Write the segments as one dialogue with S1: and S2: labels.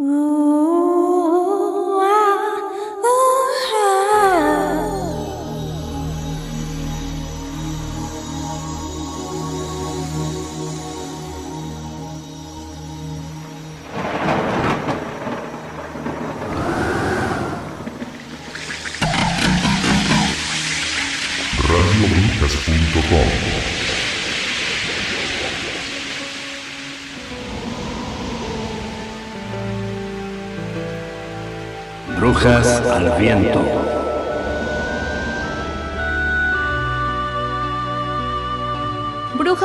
S1: Brujas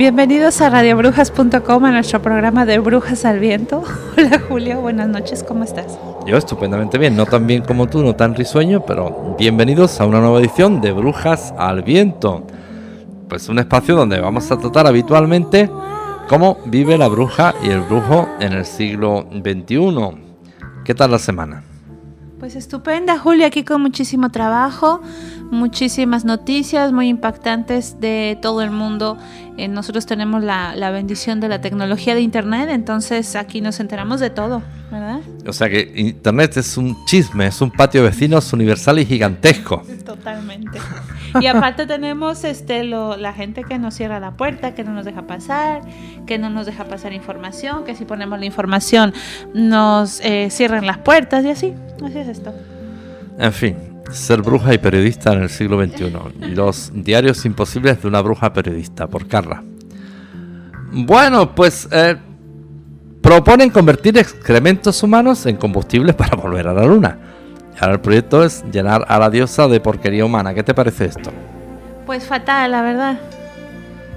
S2: Bienvenidos a radiobrujas.com a nuestro programa de Brujas al Viento. Hola Julio, buenas noches, ¿cómo estás?
S1: Yo estupendamente bien, no tan bien como tú, no tan risueño, pero bienvenidos a una nueva edición de Brujas al Viento. Pues un espacio donde vamos a tratar habitualmente cómo vive la bruja y el brujo en el siglo XXI. ¿Qué tal la semana?
S2: Pues estupenda, Julio, aquí con muchísimo trabajo, muchísimas noticias muy impactantes de todo el mundo. Eh, nosotros tenemos la, la, bendición de la tecnología de Internet, entonces aquí nos enteramos de todo, ¿verdad?
S1: O sea que Internet es un chisme, es un patio de vecinos universal y gigantesco.
S2: Totalmente. Y aparte tenemos este lo, la gente que nos cierra la puerta, que no nos deja pasar, que no nos deja pasar información, que si ponemos la información nos eh, cierran las puertas y así. Así es esto.
S1: En fin, ser bruja y periodista en el siglo XXI. Los diarios imposibles de una bruja periodista, por Carla. Bueno, pues eh, proponen convertir excrementos humanos en combustibles para volver a la luna. Ahora el proyecto es llenar a la diosa de porquería humana. ¿Qué te parece esto?
S2: Pues fatal, la verdad.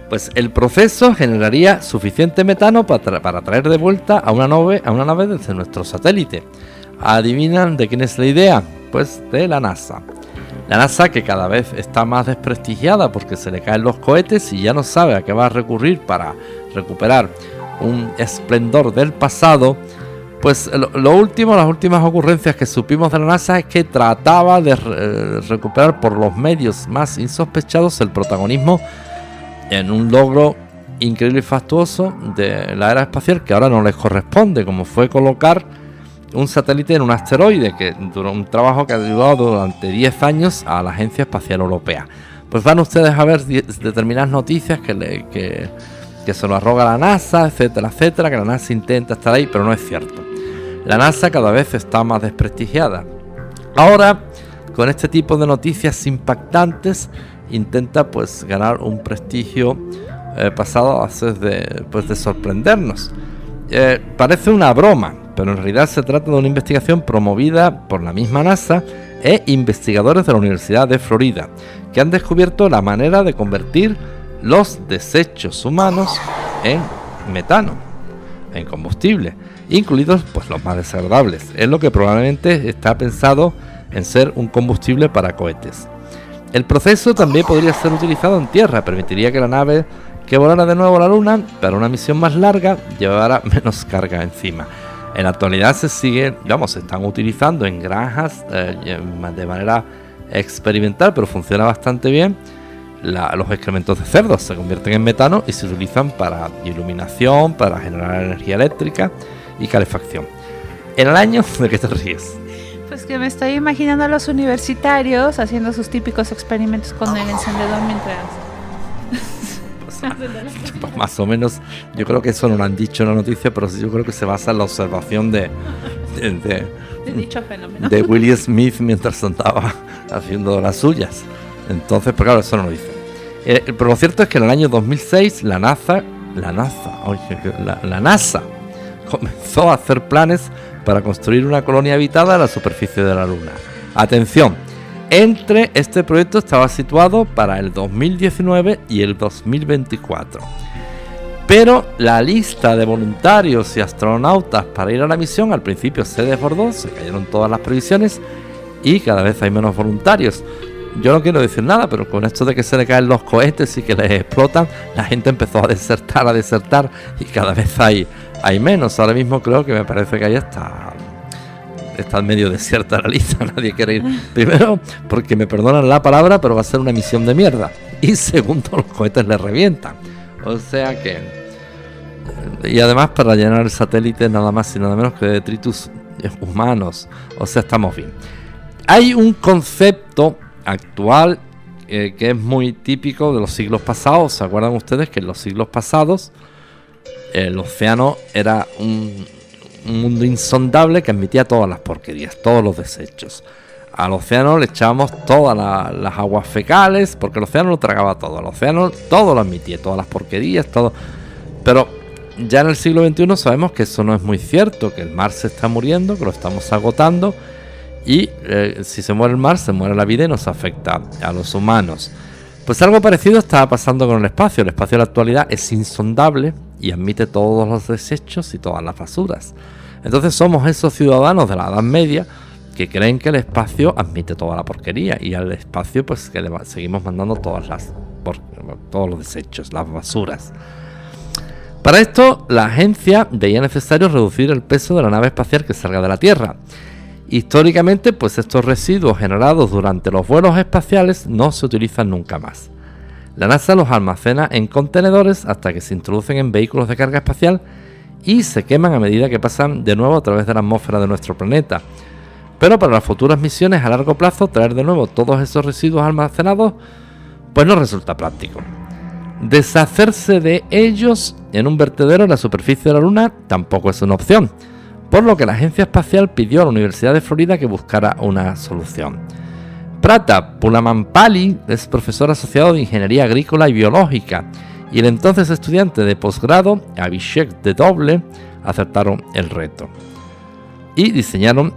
S1: Pues el proceso generaría suficiente metano para, para traer de vuelta a una nave, a una nave desde nuestro satélite. ¿Adivinan de quién es la idea? Pues de la NASA. La NASA que cada vez está más desprestigiada porque se le caen los cohetes y ya no sabe a qué va a recurrir para recuperar un esplendor del pasado. Pues lo, último, las últimas ocurrencias que supimos de la NASA es que trataba de re recuperar por los medios más insospechados el protagonismo en un logro increíble y fastuoso de la era espacial que ahora no les corresponde, como fue colocar un satélite en un asteroide, que duró un trabajo que ha ayudado durante 10 años a la Agencia Espacial Europea. Pues van ustedes a ver determinadas noticias que, le, que, que se lo arroga la NASA, etcétera, etcétera, que la NASA intenta estar ahí, pero no es cierto. La NASA cada vez está más desprestigiada. Ahora, con este tipo de noticias impactantes, intenta pues ganar un prestigio eh, pasado a de, pues, de sorprendernos. Eh, parece una broma, pero en realidad se trata de una investigación promovida por la misma NASA e investigadores de la Universidad de Florida, que han descubierto la manera de convertir los desechos humanos en metano, en combustible, incluidos pues los más desagradables. Es lo que probablemente está pensado en ser un combustible para cohetes. El proceso también podría ser utilizado en tierra, permitiría que la nave que volara de nuevo a la Luna, para una misión más larga, llevara menos carga encima. En la actualidad se sigue, vamos, se están utilizando en granjas eh, de manera experimental, pero funciona bastante bien. Los excrementos de cerdos se convierten en metano y se utilizan para iluminación, para generar energía eléctrica y calefacción. En el año, ¿de qué te ríes?
S2: Pues que me estoy imaginando a los universitarios haciendo sus típicos experimentos con el encendedor mientras...
S1: Pues más o menos, yo creo que eso no lo han dicho en la noticia, pero yo creo que se basa en la observación de,
S2: de, dicho fenómeno.
S1: de William Smith mientras andaba haciendo las suyas. Entonces, pero claro, eso no lo dice. Eh, pero lo cierto es que en el año 2006 la NASA, la NASA, la NASA comenzó a hacer planes para construir una colonia habitada a la superficie de la Luna. Atención, entre este proyecto estaba situado para el 2019 y el 2024. Pero la lista de voluntarios y astronautas para ir a la misión al principio se desbordó, se cayeron todas las previsiones y cada vez hay menos voluntarios. Yo no quiero decir nada, pero con esto de que se le caen los cohetes y que les explotan, la gente empezó a desertar, a desertar y cada vez hay, hay menos. Ahora mismo creo que me parece que ahí está está medio desierta la lista, nadie quiere ir. Primero, porque me perdonan la palabra, pero va a ser una misión de mierda. Y segundo, los cohetes le revientan. O sea que. Y además, para llenar el satélite, nada más y nada menos que de detritus humanos. O sea, estamos bien. Hay un concepto actual eh, que es muy típico de los siglos pasados. ¿Se acuerdan ustedes que en los siglos pasados el océano era un, mundo insondable que admitía todas las porquerías, todos los desechos? Al océano le echábamos todas las aguas fecales, porque el océano lo tragaba todo. Al océano todo lo admitía, todas las porquerías, todo. Pero ya en el siglo XXI sabemos que eso no es muy cierto, que el mar se está muriendo, que lo estamos agotando y eh, si se muere el mar, se muere la vida y nos afecta a los humanos. Pues algo parecido está pasando con el espacio. El espacio en la actualidad es insondable y admite todos los desechos y todas las basuras. Entonces somos esos ciudadanos de la Edad Media que creen que el espacio admite toda la porquería y al espacio pues que le seguimos mandando todas las todos los desechos, las basuras. Para esto, la agencia veía necesario reducir el peso de la nave espacial que salga de la Tierra Históricamente, pues estos residuos generados durante los vuelos espaciales no se utilizan nunca más. La NASA los almacena en contenedores hasta que se introducen en vehículos de carga espacial y se queman a medida que pasan de nuevo a través de la atmósfera de nuestro planeta. Pero para las futuras misiones a largo plazo, traer de nuevo todos esos residuos almacenados, pues no resulta práctico. Deshacerse de ellos en un vertedero en la superficie de la Luna tampoco es una opción por lo que la Agencia Espacial pidió a la Universidad de Florida que buscara una solución. Prata Pulamampali es profesor asociado de Ingeniería Agrícola y Biológica y el entonces estudiante de posgrado Abhishek de Doble aceptaron el reto y diseñaron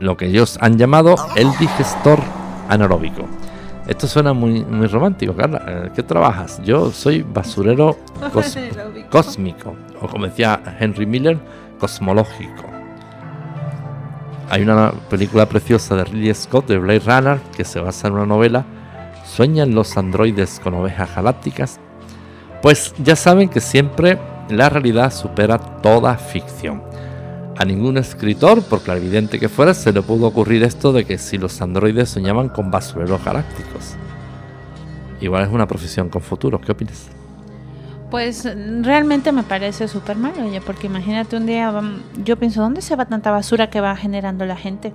S1: lo que ellos han llamado el digestor anaeróbico. Esto suena muy, muy romántico, Carla. Eh, ¿Qué trabajas? Yo soy basurero cósmico, o como decía Henry Miller, cosmológico. Hay una película preciosa de Ridley Scott de Blade Runner que se basa en una novela ¿Sueñan los androides con ovejas galácticas? Pues ya saben que siempre la realidad supera toda ficción. A ningún escritor, por clarividente que fuera, se le pudo ocurrir esto de que si los androides soñaban con basureros galácticos. Igual es una profesión con futuro, ¿qué opinas?
S2: Pues realmente me parece súper malo, oye, porque imagínate un día, yo pienso, ¿dónde se va tanta basura que va generando la gente?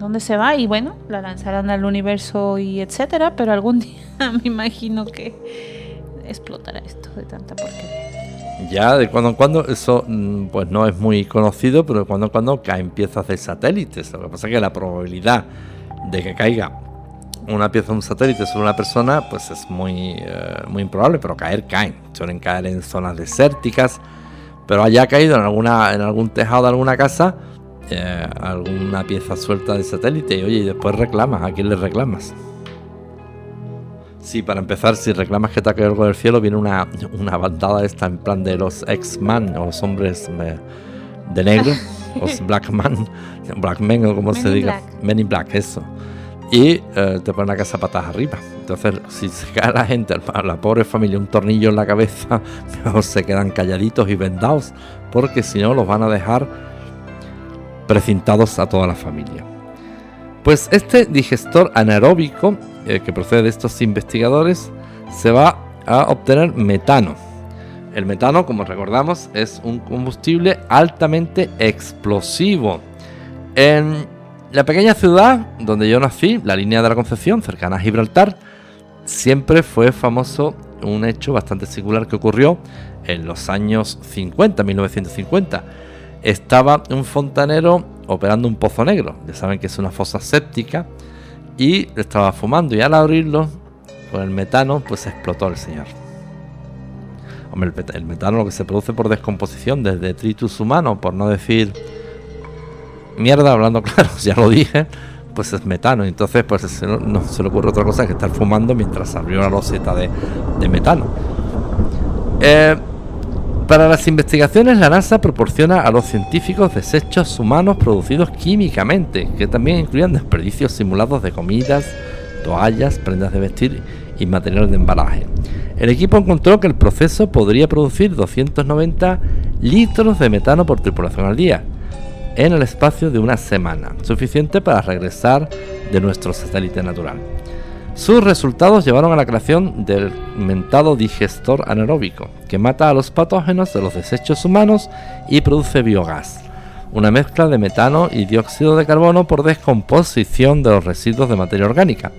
S2: ¿Dónde se va? Y bueno, la lanzarán al universo y etcétera, pero algún día me imagino que explotará esto de tanta porquería.
S1: Ya de cuando en cuando, eso mm, pues no es muy conocido, pero de cuando en cuando caen piezas de satélites. Lo que pasa es que la probabilidad de que caiga una pieza de un satélite sobre una persona, pues es muy, eh, muy improbable, pero caer caen. Suelen caer en zonas desérticas, pero haya caído en, alguna, en algún tejado de alguna casa, eh, alguna pieza suelta de satélite, y oye, y después reclamas, ¿a quién le reclamas? Sí, para empezar, si reclamas que te ha caído algo del cielo, viene una, una bandada esta en plan de los X-Man, o los hombres de negro, los Black Man, Black Men, o como se diga, Men in Black, eso y eh, te ponen la casa patas arriba. Entonces, si se cae la gente, a la pobre familia, un tornillo en la cabeza, se quedan calladitos y vendados, porque si no los van a dejar precintados a toda la familia. Pues este digestor anaeróbico eh, que procede de estos investigadores se va a obtener metano. El metano, como recordamos, es un combustible altamente explosivo. En La pequeña ciudad donde yo nací, la línea de la Concepción, cercana a Gibraltar, siempre fue famoso un hecho bastante singular que ocurrió en los años 50, 1950. Estaba un fontanero operando un pozo negro, ya saben que es una fosa séptica, y estaba fumando y al abrirlo con el metano pues explotó el señor. Hombre, el, metano lo que se produce por descomposición desde detritus humano, por no decir mierda, hablando claro, ya lo dije, pues es metano. Entonces, pues no, se le ocurre otra cosa que estar fumando mientras abrió la roseta de, metano. Eh, para las investigaciones, la NASA proporciona a los científicos desechos humanos producidos químicamente, que también incluyen desperdicios simulados de comidas, toallas, prendas de vestir y materiales de embalaje. El equipo encontró que el proceso podría producir 290 litros de metano por tripulación al día, en el espacio de una semana, suficiente para regresar de nuestro satélite natural. Sus resultados llevaron a la creación del mentado digestor anaeróbico, que mata a los patógenos de los desechos humanos y produce biogás, una mezcla de metano y dióxido de carbono por descomposición de los residuos de materia orgánica.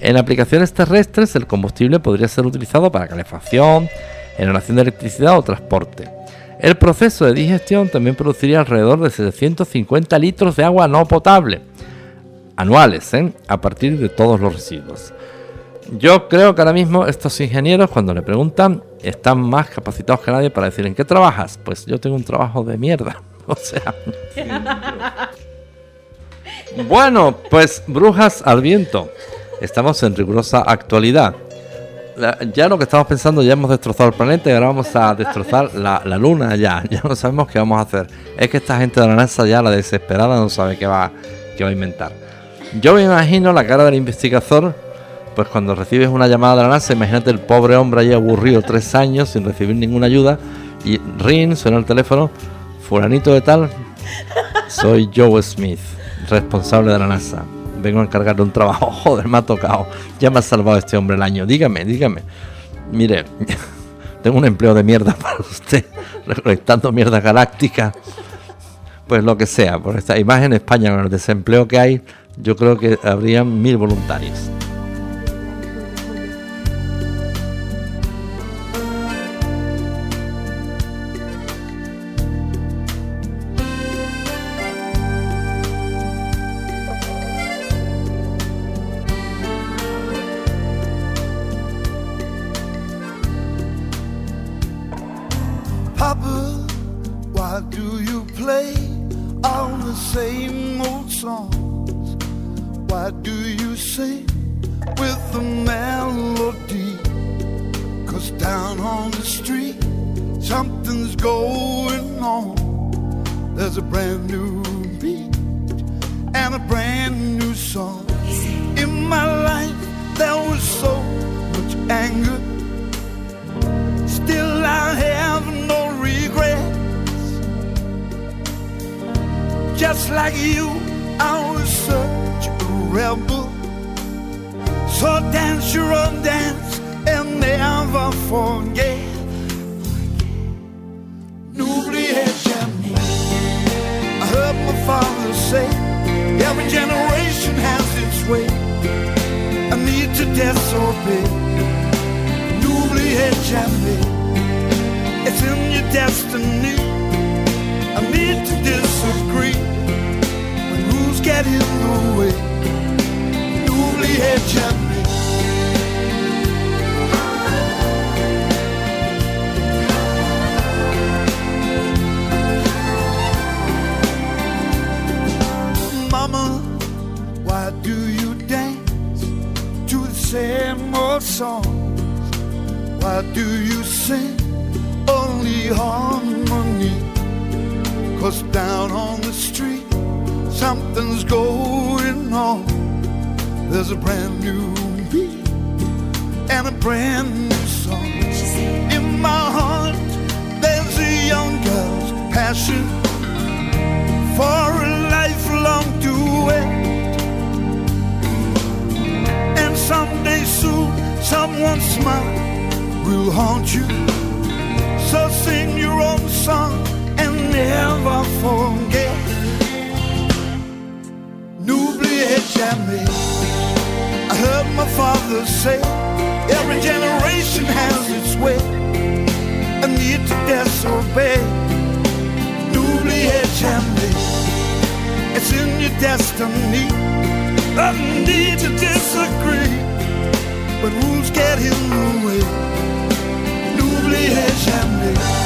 S1: En aplicaciones terrestres el combustible podría ser utilizado para calefacción, generación de electricidad o transporte. El proceso de digestión también produciría alrededor de 750 litros de agua no potable anuales, ¿eh? a partir de todos los residuos. Yo creo que ahora mismo estos ingenieros, cuando le preguntan, están más capacitados que nadie para decir en qué trabajas. Pues yo tengo un trabajo de mierda. O sea. bueno, pues brujas al viento. Estamos en rigurosa actualidad ya lo que estamos pensando, ya hemos destrozado el planeta y ahora vamos a destrozar la, luna ya. Ya no sabemos qué vamos a hacer. Es que esta gente de la NASA ya, la desesperada, no sabe qué va, qué va a inventar. Yo me imagino la cara del investigador, pues cuando recibes una llamada de la NASA, imagínate el pobre hombre ahí aburrido tres años sin recibir ninguna ayuda y ring, suena el teléfono, fulanito de tal, soy Joe Smith, responsable de la NASA vengo a encargarle un trabajo. Joder, me ha tocado. Ya me ha salvado este hombre el año. Dígame, dígame. Mire, tengo un empleo de mierda para usted, recolectando mierda galáctica. Pues lo que sea, por esta imagen en España, con el desempleo que hay, yo creo que habrían mil voluntarios.
S3: Papa, why do you play all the same old songs? Why do you sing with the melody? Cause down on the street, something's going on. There's a brand new beat and a brand new song. In my life, there was so much anger Just like you, I was such a rebel. So dance your own dance and never forget. N'oubliez jamais. I heard my father say, every generation has its way. I need to disobey. N'oubliez jamais. It's in your destiny. I need to disagree when rules get in the way. N'oubliez Why do you dance to the same old songs? Why do you sing only harmony? Down on the street, something's going on. There's a brand new beat and a brand new song. In my heart, there's a young girl's passion for a lifelong duet. And someday soon, someone's smile will haunt you. So sing your own song never forget. N'oubliez jamais. I heard my father say, every generation has its way. I need to disobey. N'oubliez jamais. It's in your destiny. I need to disagree. But rules get in the way. N'oubliez jamais.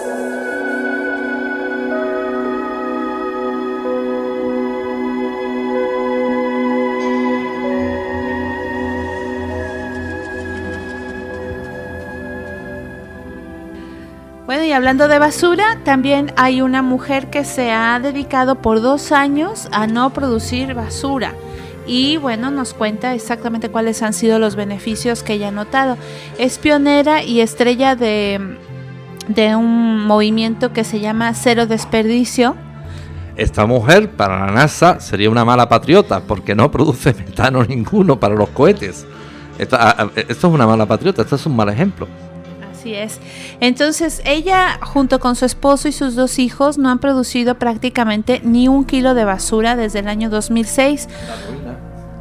S2: hablando de basura, también hay una mujer que se ha dedicado por dos años a no producir basura. Y bueno, nos cuenta exactamente cuáles han sido los beneficios que ella ha notado. Es pionera y estrella de, de un movimiento que se llama Cero Desperdicio.
S1: Esta mujer para la NASA sería una mala patriota porque no produce metano ninguno para los cohetes. esto es una mala patriota, esto es un mal ejemplo.
S2: Así es. Entonces, ella junto con su esposo y sus dos hijos no han producido prácticamente ni un kilo de basura desde el año 2006.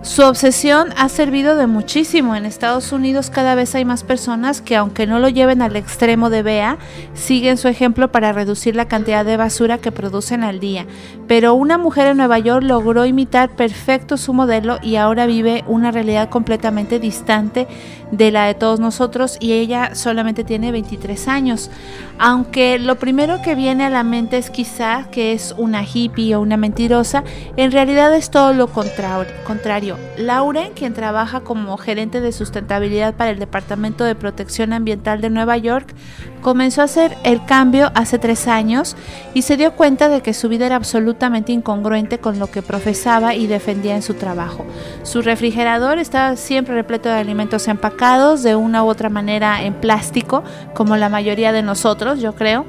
S2: Su obsesión ha servido de muchísimo. En Estados Unidos cada vez hay más personas que aunque no lo lleven al extremo de Bea, siguen su ejemplo para reducir la cantidad de basura que producen al día. Pero una mujer en Nueva York logró imitar perfecto su modelo y ahora vive una realidad completamente distante de la de todos nosotros y ella solamente tiene 23 años. Aunque lo primero que viene a la mente es quizá que es una hippie o una mentirosa, en realidad es todo lo contrario. Lauren, quien trabaja como gerente de sustentabilidad para el Departamento de Protección Ambiental de Nueva York, comenzó a hacer el cambio hace tres años y se dio cuenta de que su vida era absolutamente incongruente con lo que profesaba y defendía en su trabajo. Su refrigerador estaba siempre repleto de alimentos empacados de una u otra manera en plástico, como la mayoría de nosotros, yo creo,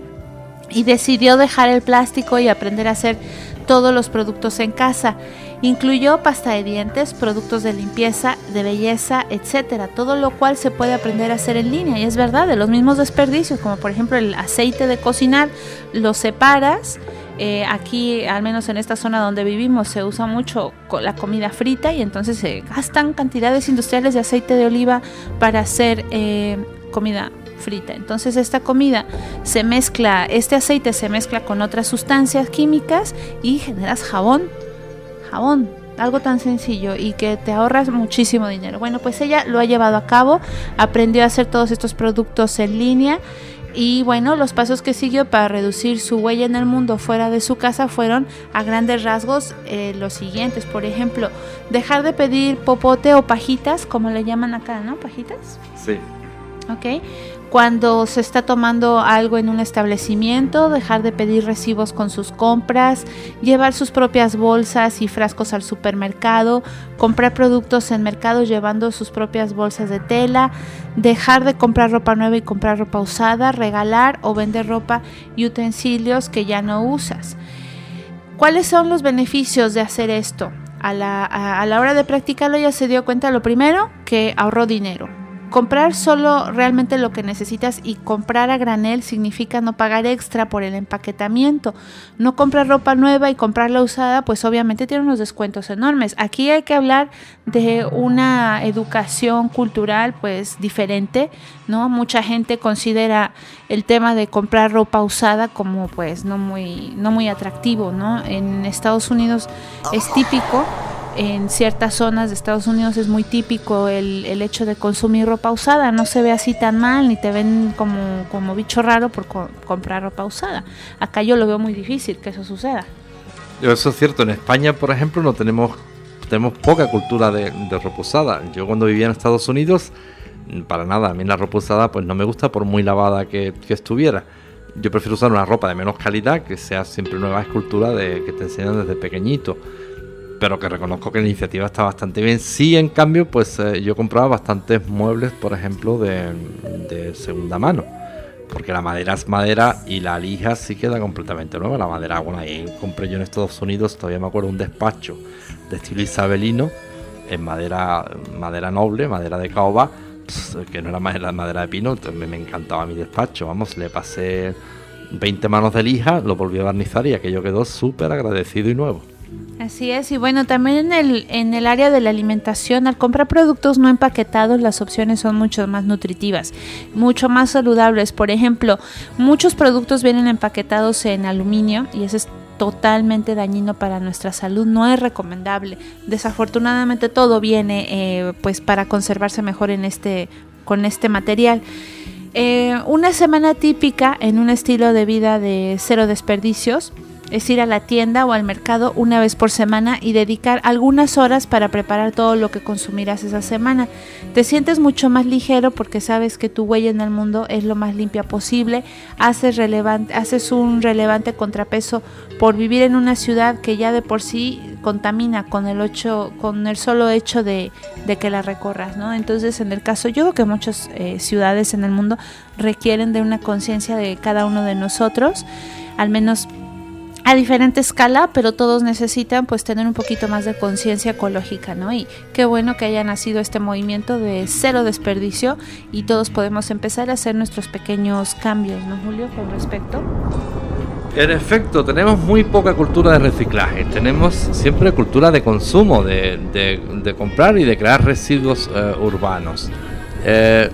S2: y decidió dejar el plástico y aprender a hacer todos los productos en casa. Incluyó pasta de dientes, productos de limpieza, de belleza, etcétera, todo lo cual se puede aprender a hacer en línea. Y es verdad, de los mismos desperdicios, como por ejemplo el aceite de cocinar, lo separas. Eh, aquí, al menos en esta zona donde vivimos, se usa mucho la comida frita y entonces se gastan cantidades industriales de aceite de oliva para hacer eh, comida frita. Entonces esta comida se mezcla, este aceite se mezcla con otras sustancias químicas y generas jabón jabón, algo tan sencillo y que te ahorras muchísimo dinero. Bueno, pues ella lo ha llevado a cabo, aprendió a hacer todos estos productos en línea Y bueno, los pasos que siguió para reducir su huella en el mundo fuera de su casa fueron a grandes rasgos eh, los siguientes. Por ejemplo, dejar de pedir popote o pajitas, como le llaman acá, ¿no? Pajitas.
S1: Sí.
S2: ¿ok? Cuando se está tomando algo en un establecimiento, dejar de pedir recibos con sus compras, llevar sus propias bolsas y frascos al supermercado, comprar productos en mercados llevando sus propias bolsas de tela, dejar de comprar ropa nueva y comprar ropa usada, regalar o vender ropa y utensilios que ya no usas. ¿Cuáles son los beneficios de hacer esto? A la, a- a la hora de practicarlo ya se dio cuenta lo primero que ahorró dinero. Comprar solo realmente lo que necesitas y comprar a granel significa no pagar extra por el empaquetamiento. No comprar ropa nueva y comprarla usada, pues obviamente tiene unos descuentos enormes. Aquí hay que hablar de una educación cultural pues diferente, ¿no? Mucha gente considera el tema de comprar ropa usada como pues no muy no muy atractivo, ¿no? En Estados Unidos es típico en ciertas zonas de Estados Unidos es muy típico el, el hecho de consumir ropa usada. No se ve así tan mal, ni te ven como, como bicho raro por co- comprar ropa usada. Acá yo lo veo muy difícil que eso suceda.
S1: Eso es cierto, en España, por ejemplo, no tenemos, tenemos poca cultura de, de ropa usada. Yo cuando vivía en Estados Unidos, para nada, a mí la ropa usada pues no me gusta por muy lavada que, que estuviera. Yo prefiero usar una ropa de menos calidad, que sea siempre nueva escultura de, que te enseñan desde pequeñito. Pero que reconozco que la iniciativa está bastante bien. Sí, en cambio, pues eh, yo compraba bastantes muebles, por ejemplo, de, segunda mano porque la madera es madera y la lija sí queda completamente nueva. La madera, bueno, ahí compré yo en Estados Unidos, todavía me acuerdo, un despacho de estilo isabelino en madera, madera noble, madera de caoba, que no era madera, madera de pino, entonces me encantaba mi despacho. Vamos, le pasé 20 manos de lija, lo volví a barnizar y aquello quedó súper agradecido y nuevo.
S2: Así es, y bueno, también en el, en el área de la alimentación, al comprar productos no empaquetados, las opciones son mucho más nutritivas, mucho más saludables. Por ejemplo, muchos productos vienen empaquetados en aluminio y eso es totalmente dañino para nuestra salud, no es recomendable. Desafortunadamente todo viene eh, pues para conservarse mejor en este, con este material. Eh, una semana típica en un estilo de vida de cero desperdicios es ir a la tienda o al mercado una vez por semana y dedicar algunas horas para preparar todo lo que consumirás esa semana. Te sientes mucho más ligero porque sabes que tu huella en el mundo es lo más limpia posible, haces, relevante, haces un relevante contrapeso por vivir en una ciudad que ya de por sí contamina con el, ocho, con el solo hecho de, que la recorras. ¿no? Entonces, en el caso, yo creo que muchas eh, ciudades en el mundo requieren de una conciencia de cada uno de nosotros, al menos a diferente escala, pero todos necesitan pues tener un poquito más de conciencia ecológica, ¿no? Y qué bueno que haya nacido este movimiento de cero desperdicio y todos podemos empezar a hacer nuestros pequeños cambios, ¿no, Julio, con respecto?
S1: En efecto, tenemos muy poca cultura de reciclaje. Tenemos siempre cultura de consumo, de, de- comprar y de crear residuos eh, urbanos. Eh,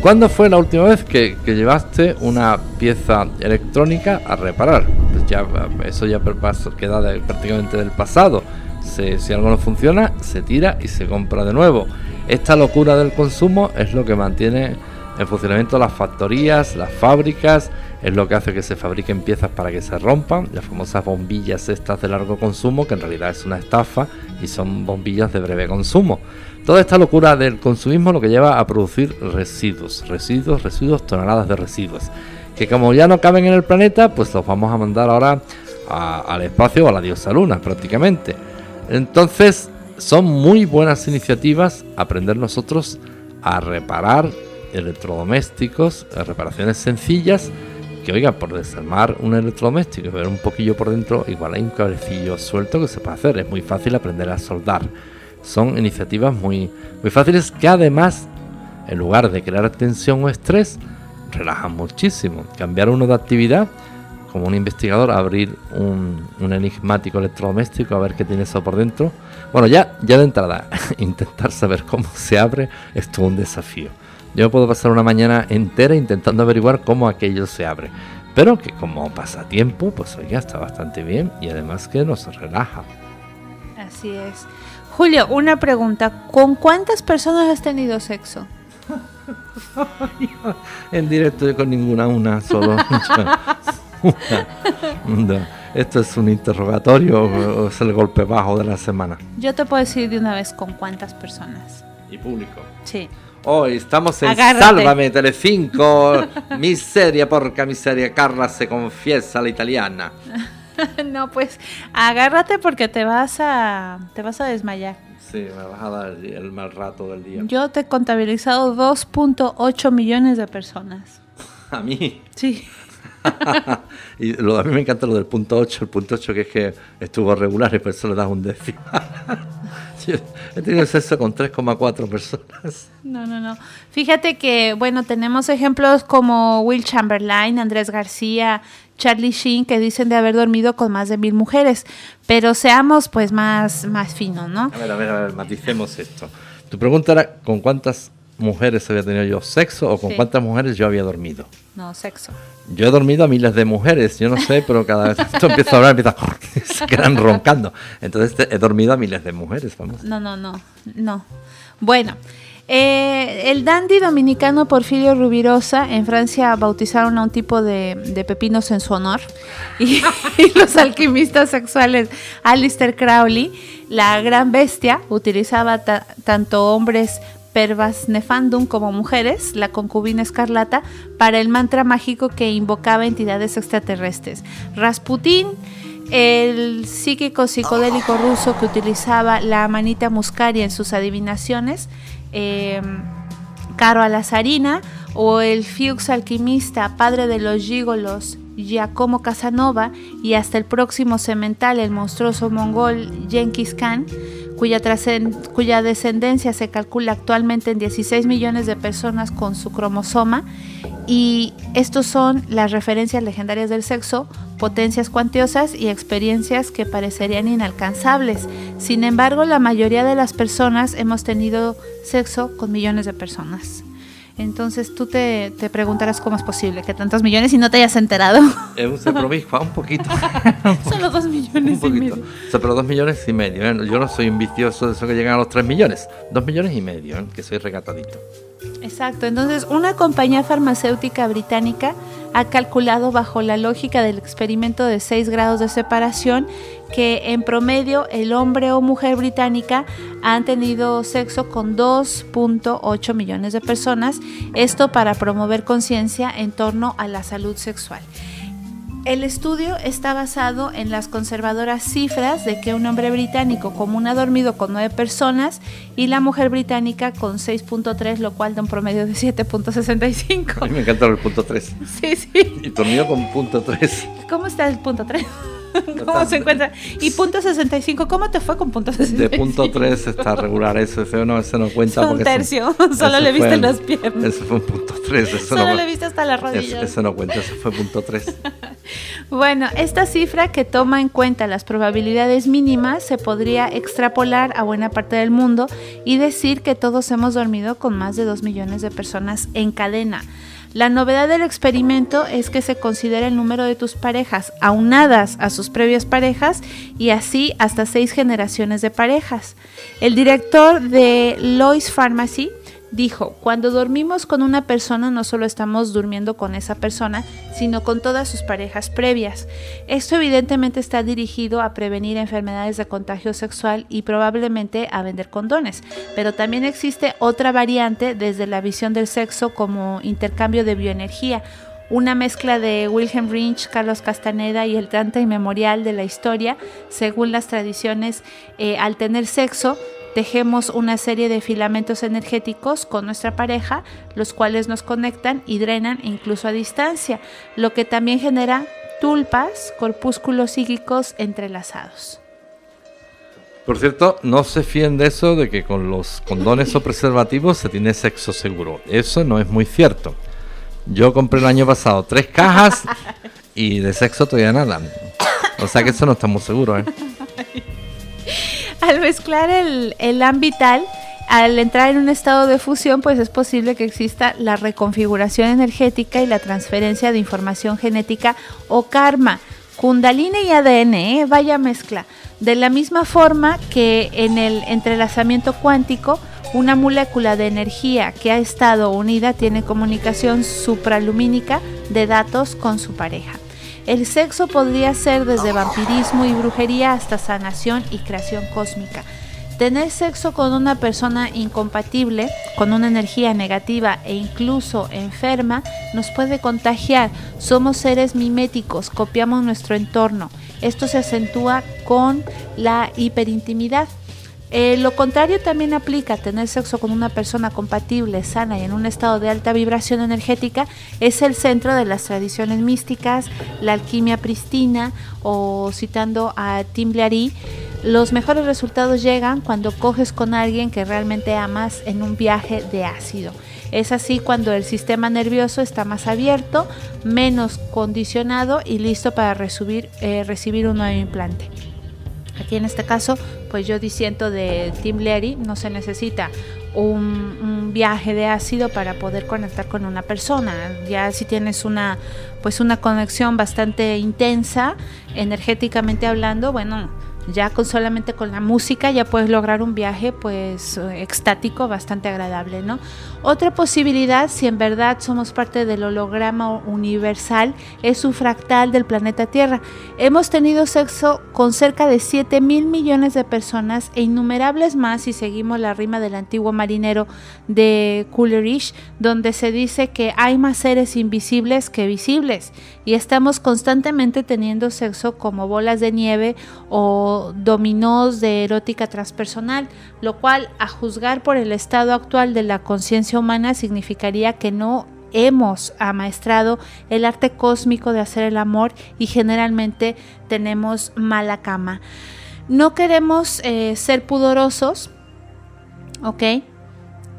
S1: ¿Cuándo fue la última vez que, llevaste una pieza electrónica a reparar? Pues ya, eso ya queda de- prácticamente del pasado. Si algo no funciona, se tira y se compra de nuevo. Esta locura del consumo es lo que mantiene en funcionamiento las factorías, las fábricas, es lo que hace que se fabriquen piezas para que se rompan, las famosas bombillas estas de largo consumo, que en realidad es una estafa y son bombillas de breve consumo. Toda esta locura del consumismo lo que lleva a producir residuos, residuos, residuos, toneladas de residuos, que como ya no caben en el planeta, pues los vamos a mandar ahora a- al espacio o a la diosa luna prácticamente. Entonces, son muy buenas iniciativas aprender nosotros a reparar electrodomésticos, reparaciones sencillas, oiga, por desarmar un electrodoméstico y ver un poquillo por dentro, igual hay un cablecillo suelto que se puede hacer, es muy fácil aprender a soldar. Son iniciativas muy, muy fáciles que además, en lugar de crear tensión o estrés, relajan muchísimo. Cambiar uno de actividad, como un investigador, abrir un, un enigmático electrodoméstico, a ver qué tiene eso por dentro. Bueno, ya, ya de entrada, intentar saber cómo se abre es todo un desafío. Yo puedo pasar una mañana entera intentando averiguar cómo aquello se abre. Pero que como pasatiempo, pues oiga, está bastante bien y además que nos relaja.
S2: Así es. Julio, una pregunta. ¿Con cuántas personas has tenido sexo?
S1: en directo con ninguna, una solo. Una. Esto es un interrogatorio o es el golpe bajo de la semana.
S2: Yo te puedo decir de una vez con cuántas personas.
S1: Y público.
S2: Sí.
S1: Hoy estamos en
S2: Agárrate.
S1: Sálvame Telecinco. miseria, porca miseria. Carla se confiesa a la italiana.
S2: no, pues agárrate porque te vas a te vas a desmayar.
S1: Sí, me vas a dar el mal rato del día.
S2: Yo te he contabilizado 2.8 millones de personas.
S1: A mí.
S2: Sí.
S1: y lo, a mí me encanta lo del punto 8, el punto 8 que es que estuvo regular y por eso le das un décimo. He tenido sexo con 3,4 personas.
S2: No, no, no. Fíjate que, bueno, tenemos ejemplos como Will Chamberlain, Andrés García, Charlie Sheen, que dicen de haber dormido con más de mil mujeres. Pero seamos, pues, más, más finos, ¿no?
S1: A ver, a ver, a ver, maticemos esto. Tu pregunta era con cuántas mujeres había tenido yo sexo o con
S2: Sí.
S1: cuántas mujeres yo había dormido.
S2: No, sexo.
S1: Yo he dormido a miles de mujeres, yo no sé, pero cada vez que esto empiezo a hablar, empieza, se quedan roncando. Entonces he dormido a miles de mujeres, vamos.
S2: No, no, no, no. Bueno, eh, el dandy dominicano Porfirio Rubirosa en Francia bautizaron a un tipo de, de pepinos en su honor y, y los alquimistas sexuales Alistair Crowley, la gran bestia, utilizaba ta- tanto hombres pervas nefandum como mujeres, la concubina escarlata, para el mantra mágico que invocaba entidades extraterrestres. Rasputín el psíquico psicodélico ruso que utilizaba la manita muscaria en sus adivinaciones, eh, Caro Alazarina, o el Fuchs alquimista, padre de los gigolos, Giacomo Casanova, y hasta el próximo semental, el monstruoso mongol Genghis Khan, cuya, cuya descendencia se calcula actualmente en 16 millones de personas con su cromosoma. Y estos son las referencias legendarias del sexo, potencias cuantiosas y experiencias que parecerían inalcanzables. Sin embargo, la mayoría de las personas hemos tenido sexo con millones de personas. Entonces tú te, te preguntarás cómo es posible que tantos millones y no te hayas enterado.
S1: Es un ser promiscua, un poquito.
S2: Solo dos
S1: un
S2: millones y medio.
S1: O sea, pero dos millones y medio. ¿eh? Yo no soy un vicioso de eso que llegan a los tres millones. Dos millones y medio, ¿eh? que soy regatadito.
S2: Exacto, entonces una compañía farmacéutica británica ha calculado bajo la lógica del experimento de 6 grados de separación que en promedio el hombre o mujer británica han tenido sexo con 2.8 millones de personas, esto para promover conciencia en torno a la salud sexual. El estudio está basado en las conservadoras cifras de que un hombre británico común ha dormido con 9 personas y la mujer británica con 6.3, lo cual da un promedio de
S1: A
S2: 7.65.
S1: mí me encanta el punto 3.
S2: Sí, sí.
S1: Y dormido con punto 3.
S2: ¿Cómo está el punto 3? ¿Cómo se encuentra? Y punto 65, ¿cómo te fue con punto 65?
S1: De punto 3 está regular. Eso feo no, ese no cuenta.
S2: Un
S1: porque
S2: tercio.
S1: eso
S2: Solo le viste
S1: en-
S2: las piernas.
S1: Eso fue un punto 3. Eso
S2: Solo
S1: no,
S2: le viste hasta las rodillas.
S1: eso no cuenta, eso fue punto 3.
S2: Bueno, esta cifra que toma en cuenta las probabilidades mínimas se podría extrapolar a buena parte del mundo y decir que todos hemos dormido con más de 2 millones de personas en cadena. La novedad del experimento es que se considera el número de tus parejas aunadas a sus previas parejas y así hasta seis generaciones de parejas. El director de Lois Pharmacy dijo, cuando dormimos con una persona no solo estamos durmiendo con esa persona, sino con todas sus parejas previas. Esto evidentemente está dirigido a prevenir enfermedades de contagio sexual y probablemente a vender condones, pero también existe otra variante desde la visión del sexo como intercambio de bioenergía, una mezcla de Wilhelm Rich, Carlos Castaneda y el tanta inmemorial de la historia, según las tradiciones, eh, al tener sexo, tejemos una serie de filamentos energéticos con nuestra pareja, los cuales nos conectan y drenan incluso a distancia, lo que también genera tulpas, corpúsculos psíquicos entrelazados.
S1: Por cierto, no se fíen de eso de que con los condones o preservativos se tiene sexo seguro. Eso no es muy cierto. Yo compré el año pasado tres cajas y de sexo todavía nada. O sea que eso no está muy seguro, ¿eh?
S2: Al mezclar el, el ambital, al entrar en un estado de fusión, pues es posible que exista la reconfiguración energética y la transferencia de información genética o karma. Kundalini y ADN, ¿eh? vaya mezcla. De la misma forma que en el entrelazamiento cuántico, Una molécula de energía que ha estado unida tiene comunicación supralumínica de datos con su pareja. El sexo podría ser desde vampirismo y brujería hasta sanación y creación cósmica. Tener sexo con una persona incompatible, con una energía negativa e incluso enferma, nos puede contagiar. Somos seres miméticos, copiamos nuestro entorno. Esto se acentúa con la hiperintimidad. Eh, lo contrario también aplica tener sexo con una persona compatible, sana y en un estado de alta vibración energética es el centro de las tradiciones místicas, la alquimia pristina o citando a Tim Leary, los mejores resultados llegan cuando coges con alguien que realmente amas en un viaje de ácido. Es así cuando el sistema nervioso está más abierto, menos condicionado y listo para recibir, eh, recibir un nuevo implante. Aquí en este caso, pues yo disiento de Tim Leary, no se necesita un, un, viaje de ácido para poder conectar con una persona. Ya si tienes una, pues una conexión bastante intensa, energéticamente hablando, bueno, ya con solamente con la música ya puedes lograr un viaje pues extático bastante agradable, ¿no? Otra posibilidad, si en verdad somos parte del holograma universal, es un fractal del planeta Tierra. Hemos tenido sexo con cerca de 7 mil millones de personas e innumerables más si seguimos la rima del antiguo marinero de Coleridge, donde se dice que hay más seres invisibles que visibles y estamos constantemente teniendo sexo como bolas de nieve o dominós de erótica transpersonal, lo cual a juzgar por el estado actual de la conciencia humana significaría que no hemos amaestrado el arte cósmico de hacer el amor y generalmente tenemos mala cama. No queremos eh, ser pudorosos, ¿ok?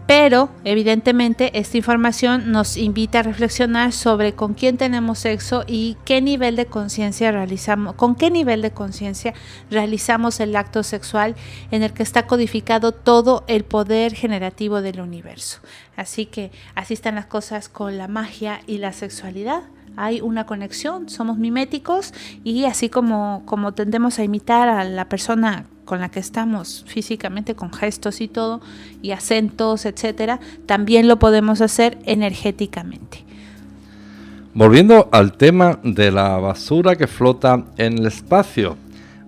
S2: Pero evidentemente esta información nos invita a reflexionar sobre con quién tenemos sexo y qué nivel de conciencia realizamos, con qué nivel de conciencia realizamos el acto sexual en el que está codificado todo el poder generativo del universo. Así que así están las cosas con la magia y la sexualidad hay una conexión, somos miméticos y así como, como tendemos a imitar a la persona con la que estamos físicamente con gestos y todo y acentos, etcétera, también lo podemos hacer energéticamente.
S1: Volviendo al tema de la basura que flota en el espacio,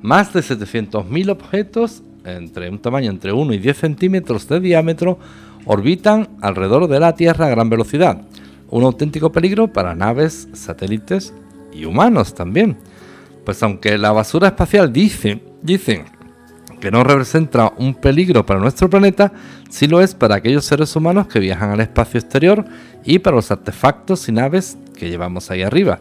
S1: más de 700.000 objetos entre un tamaño entre 1 y 10 centímetros de diámetro orbitan alrededor de la Tierra a gran velocidad. Un auténtico peligro para naves, satélites y humanos también. Pues aunque la basura espacial dice, dicen que no representa un peligro para nuestro planeta, sí lo es para aquellos seres humanos que viajan al espacio exterior y para los artefactos y naves que llevamos ahí arriba.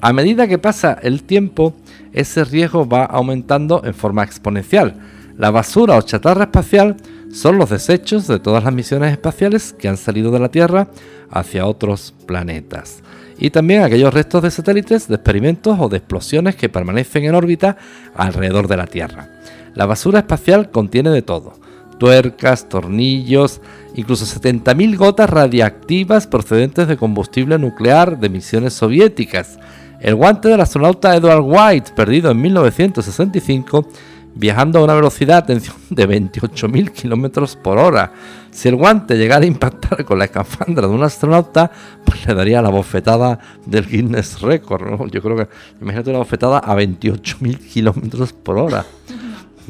S1: A medida que pasa el tiempo, ese riesgo va aumentando en forma exponencial. La basura o chatarra espacial son los desechos de todas las misiones espaciales que han salido de la Tierra hacia otros planetas. Y también aquellos restos de satélites, de experimentos o de explosiones que permanecen en órbita alrededor de la Tierra. La basura espacial contiene de todo. Tuercas, tornillos, incluso 70.000 gotas radiactivas procedentes de combustible nuclear de misiones soviéticas. El guante del astronauta Edward White, perdido en 1965, viajando a una velocidad, atención, de 28.000 kilómetros por hora. Si el guante llegara a impactar con la escafandra de un astronauta, pues le daría la bofetada del Guinness Record. Yo creo que, imagínate una bofetada a 28.000 kilómetros por hora.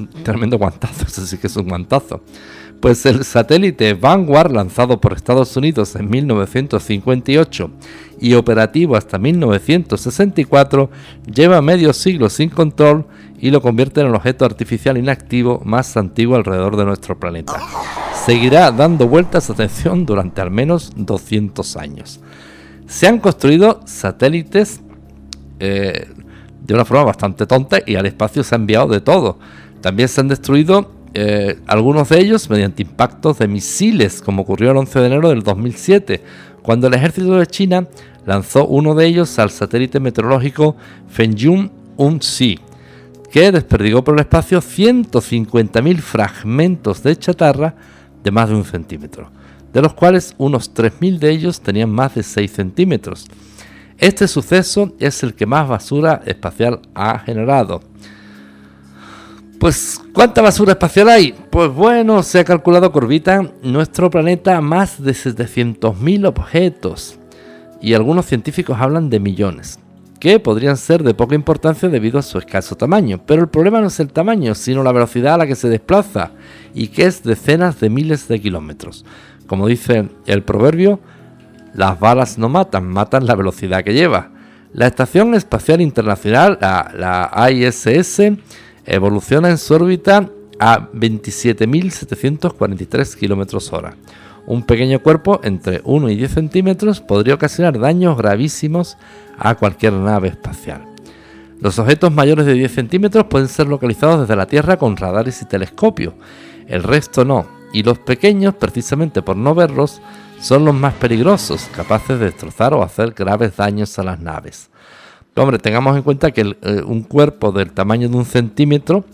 S1: Tremendo guantazo, eso sí que es un guantazo. Pues el satélite Vanguard, lanzado por Estados Unidos en 1958 y operativo hasta 1964, lleva medio siglo sin control y lo convierte en el objeto artificial inactivo más antiguo alrededor de nuestro planeta. Seguirá dando vueltas, atención, durante al menos 200 años. Se han construido satélites eh, de una forma bastante tonta y al espacio se ha enviado de todo también se han destruido eh, algunos de ellos mediante impactos de misiles, como ocurrió el 11 de enero del 2007, cuando el ejército de China lanzó uno de ellos al satélite meteorológico Fengyun 1C, que desperdigó por el espacio 150.000 fragmentos de chatarra de más de un centímetro, de los cuales unos 3.000 de ellos tenían más de 6 centímetros. Este suceso es el que más basura espacial ha generado Pues, ¿cuánta basura espacial hay? Pues bueno, se ha calculado que orbitan nuestro planeta más de 700.000 objetos. Y algunos científicos hablan de millones, que podrían ser de poca importancia debido a su escaso tamaño. Pero el problema no es el tamaño, sino la velocidad a la que se desplaza, y que es decenas de miles de kilómetros. Como dice el proverbio, las balas no matan, matan la velocidad que lleva. La Estación Espacial Internacional, la, ISS, evoluciona en su órbita a 27.743 km hora. Un pequeño cuerpo entre 1 y 10 centímetros podría ocasionar daños gravísimos a cualquier nave espacial. Los objetos mayores de 10 centímetros pueden ser localizados desde la Tierra con radares y telescopios, el resto no, y los pequeños, precisamente por no verlos, son los más peligrosos, capaces de destrozar o hacer graves daños a las naves. Hombre, tengamos en cuenta que eh, un cuerpo del tamaño de un centímetro,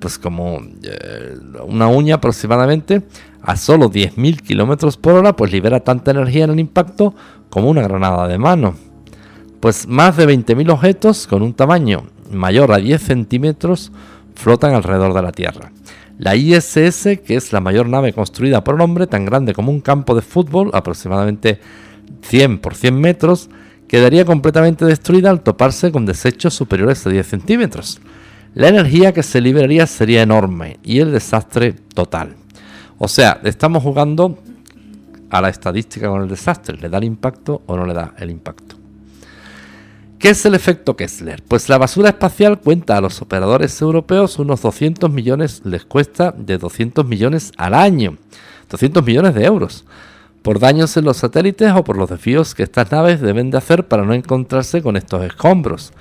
S1: pues como eh, una uña aproximadamente, a solo 10.000 kilómetros por hora, pues libera tanta energía en el impacto como una granada de mano. Pues más de 20.000 objetos con un tamaño mayor a 10 centímetros flotan alrededor de la Tierra. La ISS, que es la mayor nave construida por el hombre, tan grande como un campo de fútbol, aproximadamente 100 por 100 metros, quedaría completamente destruida al toparse con desechos superiores a 10 centímetros. La energía que se liberaría sería enorme y el desastre total. O sea, estamos jugando a la estadística con el desastre. ¿Le da el impacto o no le da el impacto? ¿Qué es el efecto Kessler? Pues la basura espacial cuenta a los operadores europeos unos 200 millones, les cuesta de 200 millones al año. 200 millones de euros por daños en los satélites o por los desvíos que estas naves deben de hacer para no encontrarse con estos escombros.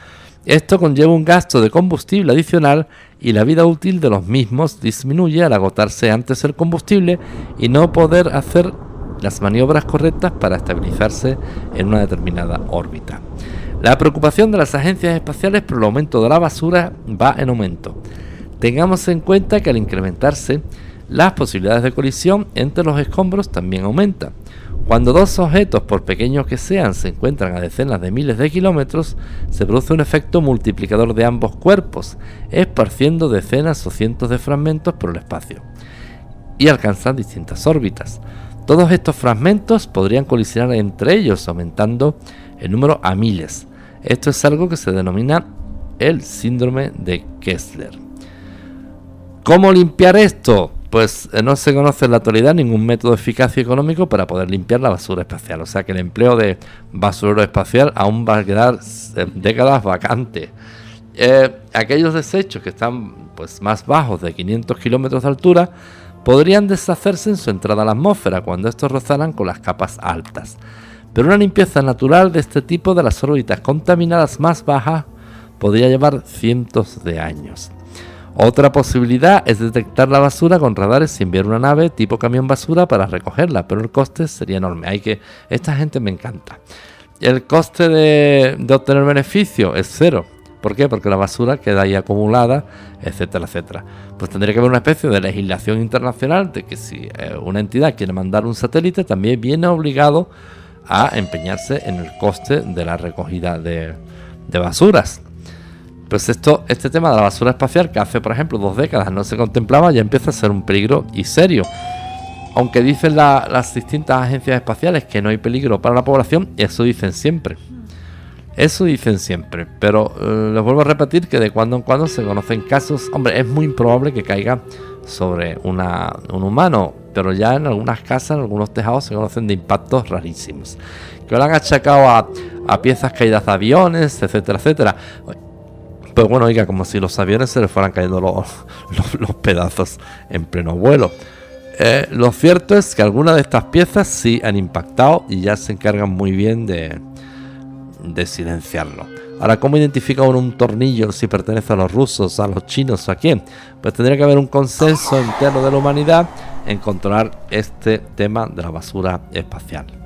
S1: Esto conlleva un gasto de combustible adicional y la vida útil de los mismos disminuye al agotarse antes el combustible y no poder hacer las maniobras correctas para estabilizarse en una determinada órbita. La preocupación de las agencias espaciales por el aumento de la basura va en aumento. Tengamos en cuenta que al incrementarse las posibilidades de colisión entre los escombros también aumentan. Cuando dos objetos, por pequeños que sean, se encuentran a decenas de miles de kilómetros, se produce un efecto multiplicador de ambos cuerpos, esparciendo decenas o cientos de fragmentos por el espacio, y alcanzan distintas órbitas. Todos estos fragmentos podrían colisionar entre ellos, aumentando el número a miles. Esto es algo que se denomina el síndrome de Kessler. ¿Cómo limpiar esto? Pues eh, no se conoce en la actualidad ningún método eficaz y económico para poder limpiar la basura espacial. O sea que el empleo de basurero espacial aún va a quedar eh, décadas vacante. Eh, aquellos desechos que están pues, más bajos de 500 kilómetros de altura podrían deshacerse en su entrada a la atmósfera cuando estos rozaran con las capas altas. Pero una limpieza natural de este tipo de las órbitas contaminadas más bajas podría llevar cientos de años. Otra posibilidad es detectar la basura con radares y enviar una nave tipo camión basura para recogerla, pero el coste sería enorme. Hay que, esta gente me encanta. El coste de, obtener beneficio es cero. ¿Por qué? Porque la basura queda ahí acumulada, etcétera, etcétera. Pues tendría que haber una especie de legislación internacional de que si eh, una entidad quiere mandar un satélite, también viene obligado a empeñarse en el coste de la recogida de basuras. Pues esto, este tema de la basura espacial, que hace por ejemplo dos décadas no se contemplaba, ya empieza a ser un peligro y serio. Aunque dicen las distintas agencias espaciales que no hay peligro para la población, eso dicen siempre. Eso dicen siempre, pero eh, les vuelvo a repetir que de cuando en cuando se conocen casos, hombre, es muy improbable que caiga sobre un humano, pero ya en algunas casas, en algunos tejados se conocen de impactos rarísimos, que lo han achacado a piezas caídas de aviones, etcétera, etcétera. Pues bueno, oiga, como si los aviones se les fueran cayendo los, pedazos en pleno vuelo. Eh, lo cierto es que algunas de estas piezas sí han impactado y ya se encargan muy bien de, silenciarlo. Ahora, ¿cómo identifica un tornillo si pertenece a los rusos, a los chinos o a quién? Pues tendría que haber un consenso interno de la humanidad en controlar este tema de la basura espacial.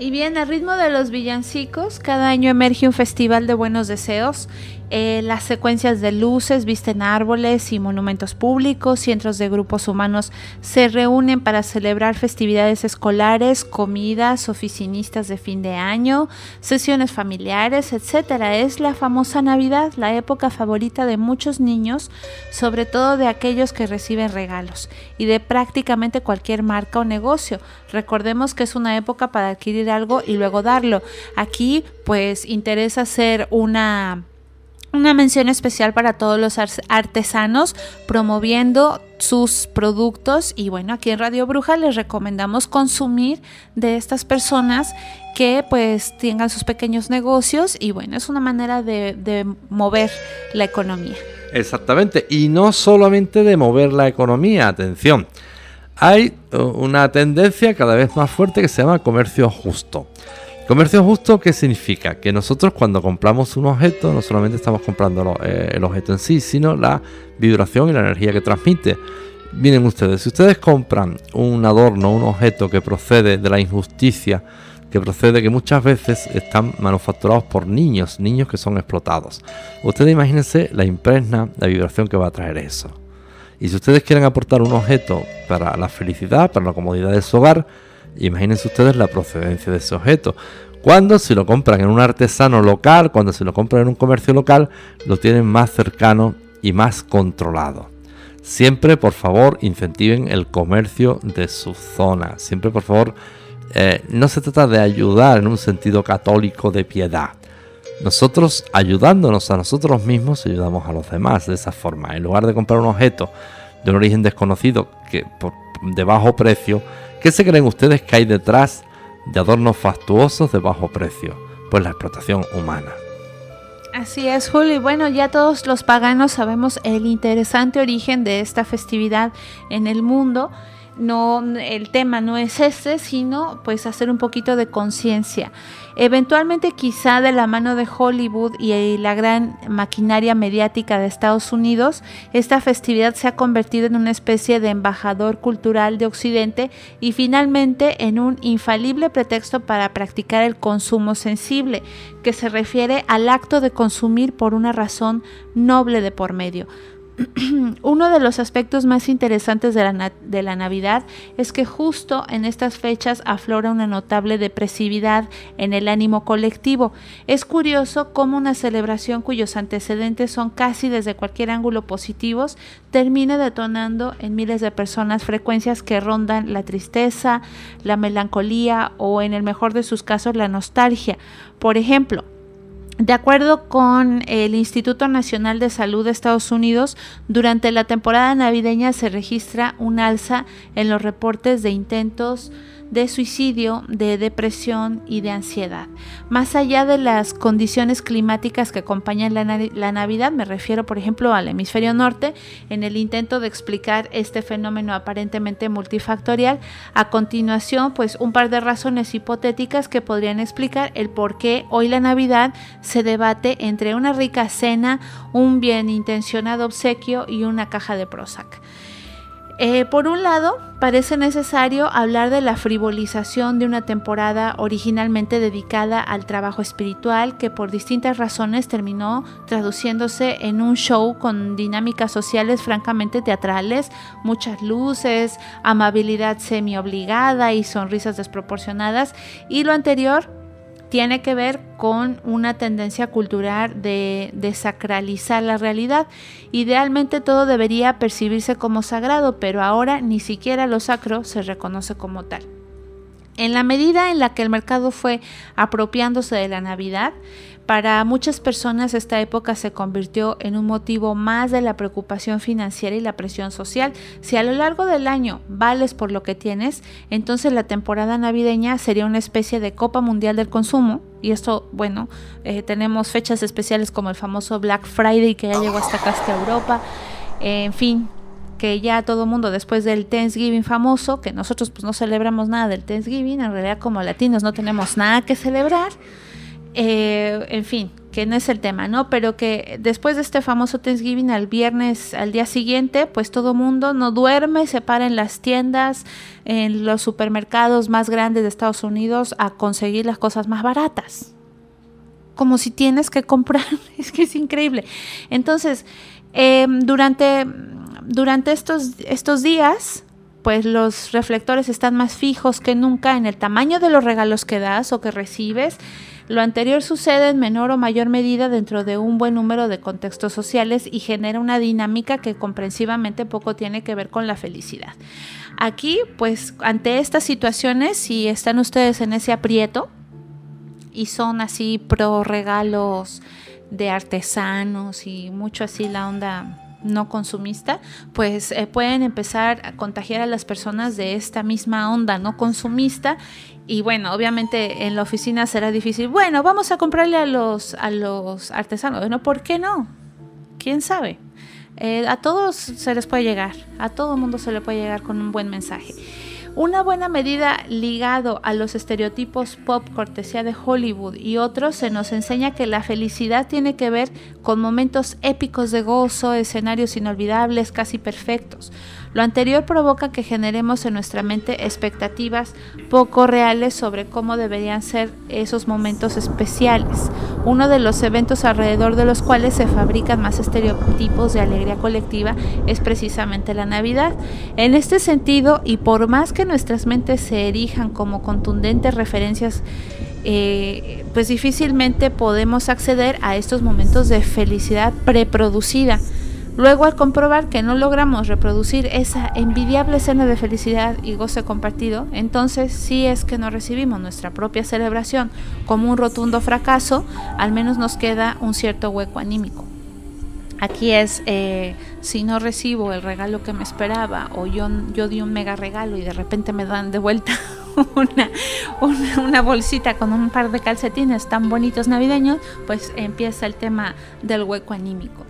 S2: Y bien, al ritmo de los villancicos, cada año emerge un festival de buenos deseos eh, las secuencias de luces visten árboles y monumentos públicos, cientos de grupos humanos se reúnen para celebrar festividades escolares, comidas, oficinistas de fin de año, sesiones familiares, etc. Es la famosa Navidad, la época favorita de muchos niños, sobre todo de aquellos que reciben regalos y de prácticamente cualquier marca o negocio. Recordemos que es una época para adquirir algo y luego darlo. Aquí pues interesa hacer una una mención especial para todos los artesanos promoviendo sus productos y bueno, aquí en Radio Bruja les recomendamos consumir de estas personas que pues tengan sus pequeños negocios y bueno, es una manera de, de mover la economía.
S1: Exactamente, y no solamente de mover la economía, atención, hay uh, una tendencia cada vez más fuerte que se llama comercio justo. Comercio justo, ¿qué significa? Que nosotros cuando compramos un objeto no solamente estamos comprando eh, el objeto en sí, sino la vibración y la energía que transmite. Miren ustedes, si ustedes compran un adorno, un objeto que procede de la injusticia, que procede que muchas veces están manufacturados por niños, niños que son explotados. Ustedes imagínense la impregna, la vibración que va a traer eso. Y si ustedes quieren aportar un objeto para la felicidad, para la comodidad de su hogar, Imagínense ustedes la procedencia de ese objeto. Cuando si lo compran en un artesano local, cuando se lo compran en un comercio local, lo tienen más cercano y más controlado. Siempre, por favor, incentiven el comercio de su zona. Siempre, por favor, eh, no se trata de ayudar en un sentido católico de piedad. Nosotros, ayudándonos a nosotros mismos, ayudamos a los demás de esa forma. En lugar de comprar un objeto de un origen desconocido que por, de bajo precio, ¿Qué se creen ustedes que hay detrás de adornos fastuosos de bajo precio? Pues la explotación humana.
S2: Así es, Julio. Bueno, ya todos los paganos sabemos el interesante origen de esta festividad en el mundo. No, el tema no es este, sino pues hacer un poquito de conciencia. Eventualmente quizá de la mano de Hollywood y la gran maquinaria mediática de Estados Unidos, esta festividad se ha convertido en una especie de embajador cultural de Occidente y finalmente en un infalible pretexto para practicar el consumo sensible, que se refiere al acto de consumir por una razón noble de por medio. uno de los aspectos más interesantes de la, Navidad es que justo en estas fechas aflora una notable depresividad en el ánimo colectivo. Es curioso cómo una celebración cuyos antecedentes son casi desde cualquier ángulo positivos termina detonando en miles de personas frecuencias que rondan la tristeza, la melancolía o en el mejor de sus casos la nostalgia. Por ejemplo, de acuerdo con el Instituto Nacional de Salud de Estados Unidos, durante la temporada navideña se registra un alza en los reportes de intentos de suicidio, de depresión y de ansiedad. Más allá de las condiciones climáticas que acompañan la, Navidad, me refiero por ejemplo al hemisferio norte, en el intento de explicar este fenómeno aparentemente multifactorial, a continuación pues un par de razones hipotéticas que podrían explicar el por qué hoy la Navidad se debate entre una rica cena, un bien intencionado obsequio y una caja de Prozac. Eh, por un lado, parece necesario hablar de la frivolización de una temporada originalmente dedicada al trabajo espiritual que por distintas razones terminó traduciéndose en un show con dinámicas sociales francamente teatrales, muchas luces, amabilidad semi obligada y sonrisas desproporcionadas. Y lo anterior tiene que ver con una tendencia cultural de desacralizar la realidad. Idealmente todo debería percibirse como sagrado, pero ahora ni siquiera lo sacro se reconoce como tal. En la medida en la que el mercado fue apropiándose de la Navidad, para muchas personas esta época se convirtió en un motivo más de la preocupación financiera y la presión social. Si a lo largo del año vales por lo que tienes, entonces la temporada navideña sería una especie de Copa Mundial del Consumo. Y esto, bueno, eh, tenemos fechas especiales como el famoso Black Friday que ya llegó hasta acá, hasta Europa. en fin, que ya todo mundo después del Thanksgiving famoso, que nosotros pues no celebramos nada del Thanksgiving, en realidad como latinos no tenemos nada que celebrar. Eh, en fin, que no es el tema, ¿no? Pero que después de este famoso Thanksgiving, al viernes, al día siguiente, pues todo mundo no duerme, se para en las tiendas, en los supermercados más grandes de Estados Unidos a conseguir las cosas más baratas. Como si tienes que comprar, es que es increíble. Entonces, em, durante, durante estos, estos días, pues los reflectores están más fijos que nunca en el tamaño de los regalos que das o que recibes. Lo anterior sucede en menor o mayor medida dentro de un buen número de contextos sociales y genera una dinámica que comprensivamente poco tiene que ver con la felicidad. Aquí, pues ante estas situaciones, si están ustedes en ese aprieto y son así pro regalos de artesanos y mucho así la onda no consumista, pues eh, pueden empezar a contagiar a las personas de esta misma onda no consumista y bueno, obviamente en la oficina será difícil. Bueno, vamos a comprarle a los a los artesanos. Bueno, ¿por qué no? ¿Quién sabe? Eh, a todos se les puede llegar, a todo mundo se le puede llegar con un buen mensaje. Una buena medida ligado a los estereotipos pop cortesía de Hollywood y otros se nos enseña que la felicidad tiene que ver con momentos épicos de gozo, escenarios inolvidables, casi perfectos. Lo anterior provoca que generemos en nuestra mente expectativas poco reales sobre cómo deberían ser esos momentos especiales, uno de los eventos alrededor de los cuales se fabrican más estereotipos de alegría colectiva es precisamente la Navidad. En este sentido, y por más que nuestras mentes se erijan como contundentes referencias, eh, pues difícilmente podemos acceder a estos momentos de felicidad preproducida. Luego, al comprobar que no logramos reproducir esa envidiable escena de felicidad y goce compartido, entonces sí es que no recibimos nuestra propia celebración como un rotundo fracaso, al menos nos queda un cierto hueco anímico. Aquí es, eh, si no recibo el regalo que me esperaba o yo, yo di un mega regalo y de repente me dan de vuelta una, una, una, bolsita con un par de calcetines tan bonitos navideños, pues empieza el tema del hueco anímico.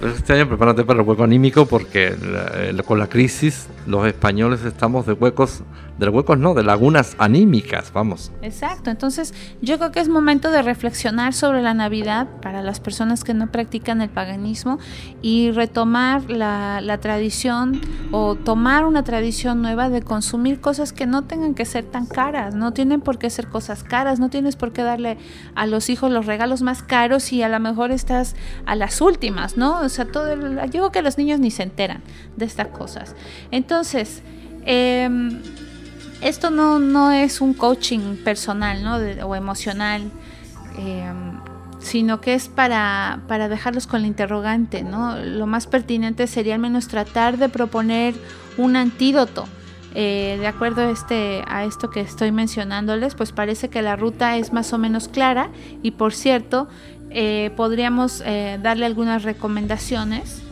S1: Pues este año prepárate para el hueco anímico porque la, con la crisis los españoles estamos de huecos, de huecos no, de lagunas anímicas, vamos.
S2: Exacto, entonces yo creo que es momento de reflexionar sobre la Navidad para las personas que no practican el paganismo y retomar la, la tradición o tomar una tradición nueva de consumir cosas que no tengan que ser tan caras, no tienen por qué ser cosas caras, no tienes por qué darle a los hijos los regalos más caros y a lo mejor estás a las últimas, ¿no? O sea, todo el, yo creo que los niños ni se enteran de estas cosas. Entonces, eh, esto no, no, es un coaching personal ¿no? De, o emocional, eh, sino que es para, para dejarlos con la interrogante. ¿no? Lo más pertinente sería al menos tratar de proponer un antídoto. Eh, de acuerdo a, este, a esto que estoy mencionándoles, pues parece que la ruta es más o menos clara y por cierto, eh, podríamos eh, darle algunas recomendaciones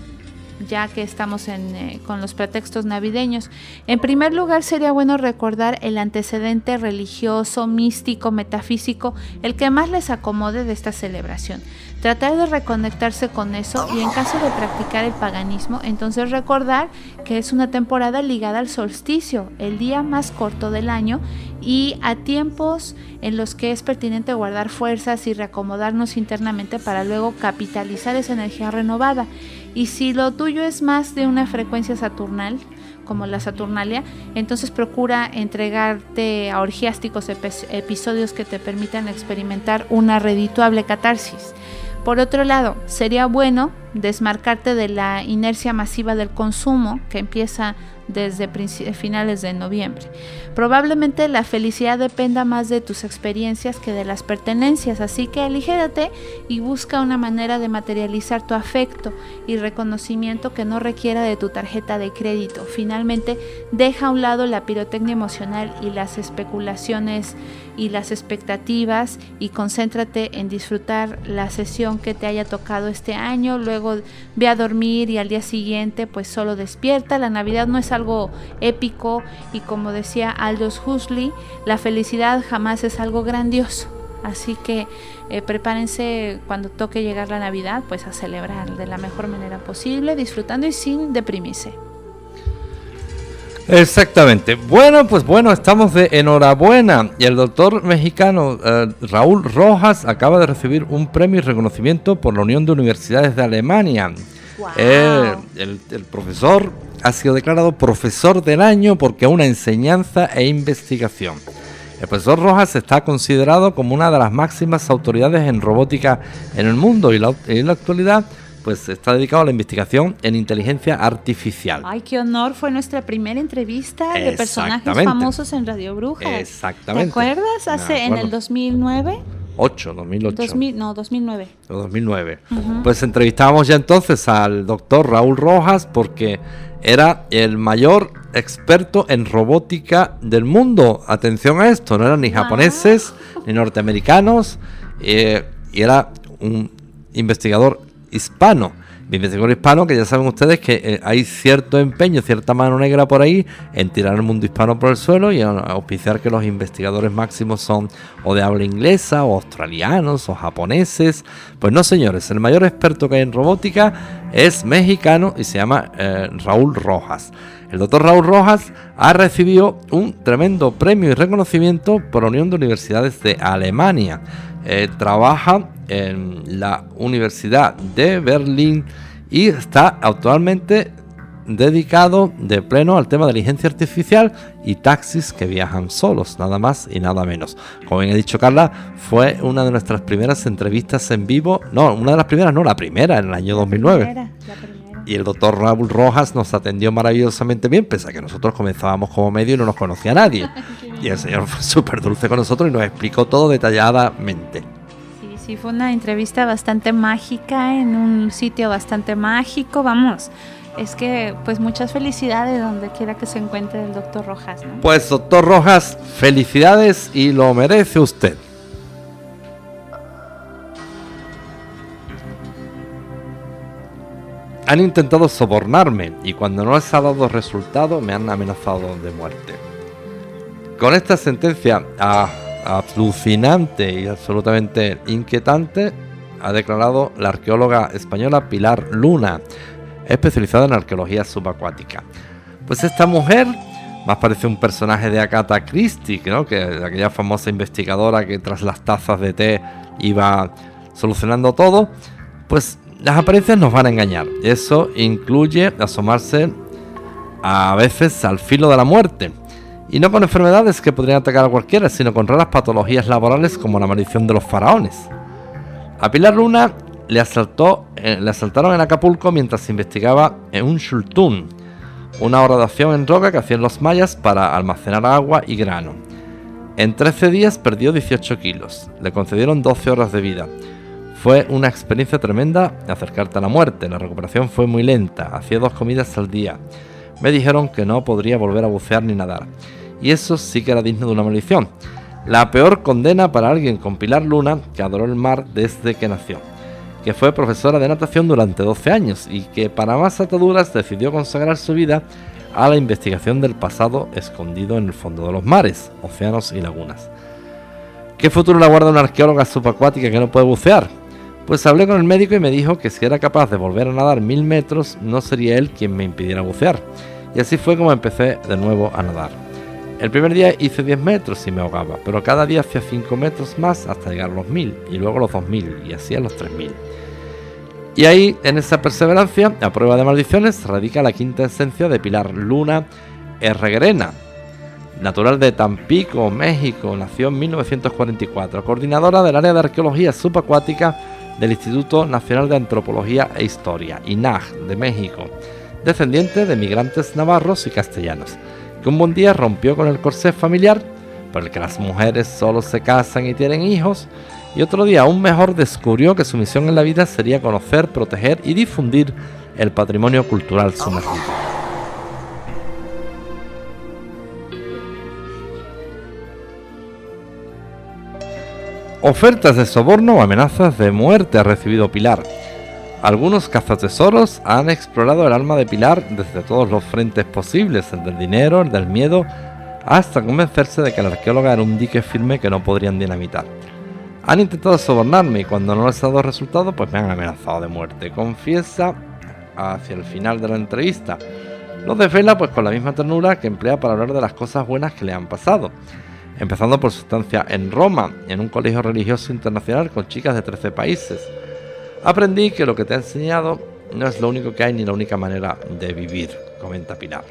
S2: ya que estamos eh, con los pretextos navideños. En primer lugar, sería bueno recordar el antecedente religioso, místico, metafísico, el que más les acomode de esta celebración. Tratar de reconectarse con eso y en caso de practicar el paganismo, entonces recordar que es una temporada ligada al solsticio, el día más corto del año y a tiempos en los que es pertinente guardar fuerzas y reacomodarnos internamente para luego capitalizar esa energía renovada. Y si lo tuyo es más de una frecuencia saturnal, como la Saturnalia, entonces procura entregarte a orgiásticos episodios que te permitan experimentar una redituable catarsis. Por otro lado, sería bueno desmarcarte de la inercia masiva del consumo que empieza desde finales de noviembre. Probablemente la felicidad dependa más de tus experiencias que de las pertenencias, así que aligérate y busca una manera de materializar tu afecto y reconocimiento que no requiera de tu tarjeta de crédito. Finalmente, deja a un lado la pirotecnia emocional y las especulaciones y las expectativas y concéntrate en disfrutar la sesión que te haya tocado este año, ve a dormir y al día siguiente pues solo despierta. La Navidad no es algo épico y como decía Aldous Huxley, la felicidad jamás es algo grandioso. Así que eh, prepárense cuando toque llegar la Navidad, pues a celebrar de la mejor manera posible, disfrutando y sin deprimirse.
S1: Exactamente. Bueno, pues bueno, estamos de enhorabuena. Y el doctor mexicano eh, Raúl Rojas acaba de recibir un premio y reconocimiento por la Unión de Universidades de Alemania. Eh, el, el profesor ha sido declarado profesor del año porque una enseñanza e investigación. El profesor Rojas está considerado como una de las máximas autoridades en robótica en el mundo y la- en la actualidad pues está dedicado a la investigación en inteligencia artificial.
S2: Ay, qué honor. Fue nuestra primera entrevista de personajes famosos en Radio Brujas.
S1: Exactamente.
S2: ¿Te acuerdas? Hace en el
S1: acuerdo.
S2: 2009.
S1: 8, 2008.
S2: 2000, no, 2009.
S1: o 2009. Pues entrevistábamos ya entonces al doctor Raúl Rojas porque era el mayor experto en robótica del mundo. Atención a esto, no eran ni
S2: Wow.
S1: japoneses ni norteamericanos eh, y era un investigador hispano. Investigador hispano que ya saben ustedes que eh, hay cierto empeño, cierta mano negra por ahí en tirar el mundo hispano por el suelo y a- a auspiciar que los investigadores máximos son o de habla inglesa o australianos o japoneses. Pues no señores, el mayor experto que hay en robótica es mexicano y se llama eh, Raúl Rojas. El doctor Raúl Rojas ha recibido un tremendo premio y reconocimiento por la Unión de Universidades de Alemania. Eh, trabaja en la Universidad de Berlín y está actualmente dedicado de pleno al tema de la inteligencia artificial y taxis que viajan solos, nada más y nada menos. Como bien ha dicho Carla, fue una de nuestras primeras entrevistas en vivo, no, una de las primeras, no, la primera en el año 2009.
S2: Primera, la primera.
S1: Y el doctor Raúl Rojas nos atendió maravillosamente bien, pese a que nosotros comenzábamos como medio y no nos conocía nadie. Y el señor fue súper dulce con nosotros y nos explicó todo detalladamente.
S2: Sí, sí, fue una entrevista bastante mágica en un sitio bastante mágico. Vamos, es que pues muchas felicidades donde quiera que se encuentre el doctor Rojas, ¿no?
S1: Pues doctor Rojas, felicidades y lo merece usted. Han intentado sobornarme y cuando no les ha dado resultado me han amenazado de muerte. Con esta sentencia a- alucinante y absolutamente inquietante ha declarado la arqueóloga española Pilar Luna, especializada en arqueología subacuática. Pues esta mujer más parece un personaje de Agatha Christie, ¿no? que aquella famosa investigadora que tras las tazas de té iba solucionando todo. Pues las apariencias nos van a engañar. Eso incluye asomarse a veces al filo de la muerte. Y no con enfermedades que podrían atacar a cualquiera, sino con raras patologías laborales como la maldición de los faraones. A Pilar Luna le, asaltó, eh, le asaltaron en Acapulco mientras investigaba en un shultún, una horadación en roca que hacían los mayas para almacenar agua y grano. En 13 días perdió 18 kilos, le concedieron 12 horas de vida. Fue una experiencia tremenda acercarte a la muerte, la recuperación fue muy lenta, hacía dos comidas al día. Me dijeron que no podría volver a bucear ni nadar. Y eso sí que era digno de una maldición. La peor condena para alguien con Pilar Luna, que adoró el mar desde que nació. Que fue profesora de natación durante 12 años y que para más ataduras decidió consagrar su vida a la investigación del pasado escondido en el fondo de los mares, océanos y lagunas. ¿Qué futuro le aguarda una arqueóloga subacuática que no puede bucear? Pues hablé con el médico y me dijo que si era capaz de volver a nadar mil metros, no sería él quien me impidiera bucear. Y así fue como empecé de nuevo a nadar. El primer día hice 10 metros y me ahogaba, pero cada día hacía 5 metros más hasta llegar a los 1000 y luego a los 2000 y así a los 3000. Y ahí, en esa perseverancia, a prueba de maldiciones, radica la quinta esencia de Pilar Luna Herreguerena, natural de Tampico, México, nació en 1944, coordinadora del área de arqueología subacuática del Instituto Nacional de Antropología e Historia, INAG, de México, descendiente de migrantes navarros y castellanos, que un buen día rompió con el corsé familiar, por el que las mujeres solo se casan y tienen hijos, y otro día aún mejor descubrió que su misión en la vida sería conocer, proteger y difundir el patrimonio cultural sumergido. Ofertas de soborno o amenazas de muerte ha recibido Pilar. Algunos cazatesoros han explorado el alma de Pilar desde todos los frentes posibles, el del dinero, el del miedo, hasta convencerse de que la arqueóloga era un dique firme que no podrían dinamitar. Han intentado sobornarme y cuando no les ha dado resultado, pues me han amenazado de muerte. Confiesa hacia el final de la entrevista. Nos desvela pues con la misma ternura que emplea para hablar de las cosas buenas que le han pasado. Empezando por su estancia en Roma, en un colegio religioso internacional con chicas de 13 países. Aprendí que lo que te ha enseñado no es lo único que hay ni la única manera de vivir, comenta Pilar.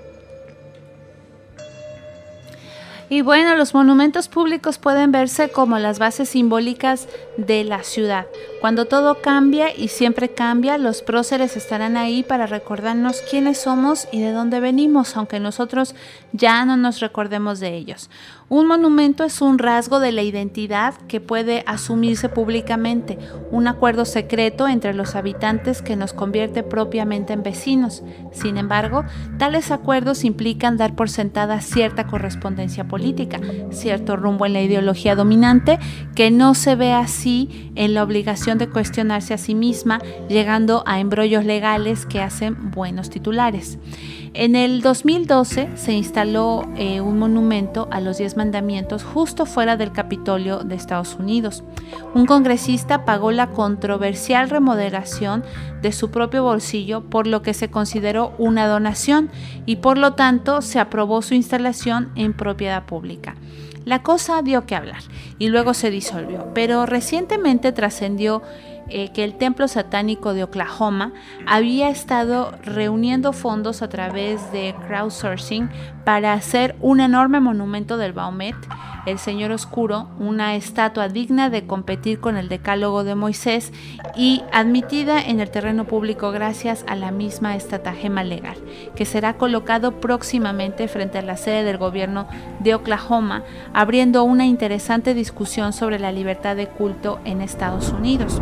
S2: Y bueno, los monumentos públicos pueden verse como las bases simbólicas de la ciudad. Cuando todo cambia y siempre cambia, los próceres estarán ahí para recordarnos quiénes somos y de dónde venimos, aunque nosotros ya no nos recordemos de ellos. Un monumento es un rasgo de la identidad que puede asumirse públicamente, un acuerdo secreto entre los habitantes que nos convierte propiamente en vecinos. Sin embargo, tales acuerdos implican dar por sentada cierta correspondencia política, cierto rumbo en la ideología dominante, que no se ve así en la obligación de cuestionarse a sí misma, llegando a embrollos legales que hacen buenos titulares. En el 2012 se instaló eh, un monumento a los diez mandamientos justo fuera del Capitolio de Estados Unidos. Un congresista pagó la controversial remodelación de su propio bolsillo por lo que se consideró una donación y por lo tanto se aprobó su instalación en propiedad pública. La cosa dio que hablar y luego se disolvió, pero recientemente trascendió eh, que el templo satánico de Oklahoma había estado reuniendo fondos a través de crowdsourcing para hacer un enorme monumento del Baumet, el Señor Oscuro, una estatua digna de competir con el Decálogo de Moisés y admitida en el terreno público gracias a la misma estratagema legal, que será colocado próximamente frente a la sede del gobierno de Oklahoma, abriendo una interesante discusión sobre la libertad de culto en Estados Unidos.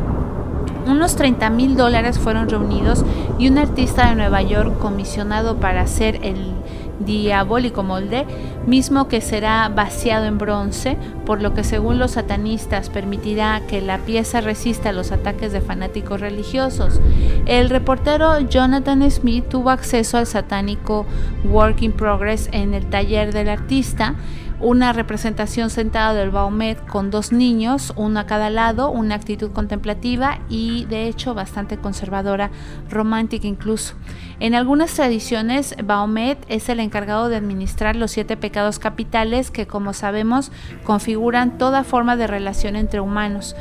S2: Unos 30 mil dólares fueron reunidos y un artista de Nueva York comisionado para hacer el diabólico molde, mismo que será vaciado en bronce, por lo que según los satanistas permitirá que la pieza resista los ataques de fanáticos religiosos. El reportero Jonathan Smith tuvo acceso al satánico Work in Progress en el taller del artista una representación sentada del Baumet con dos niños, uno a cada lado, una actitud contemplativa y de hecho bastante conservadora, romántica incluso. En algunas tradiciones, Baumet es el encargado de administrar los siete pecados capitales que, como sabemos, configuran toda forma de relación entre humanos.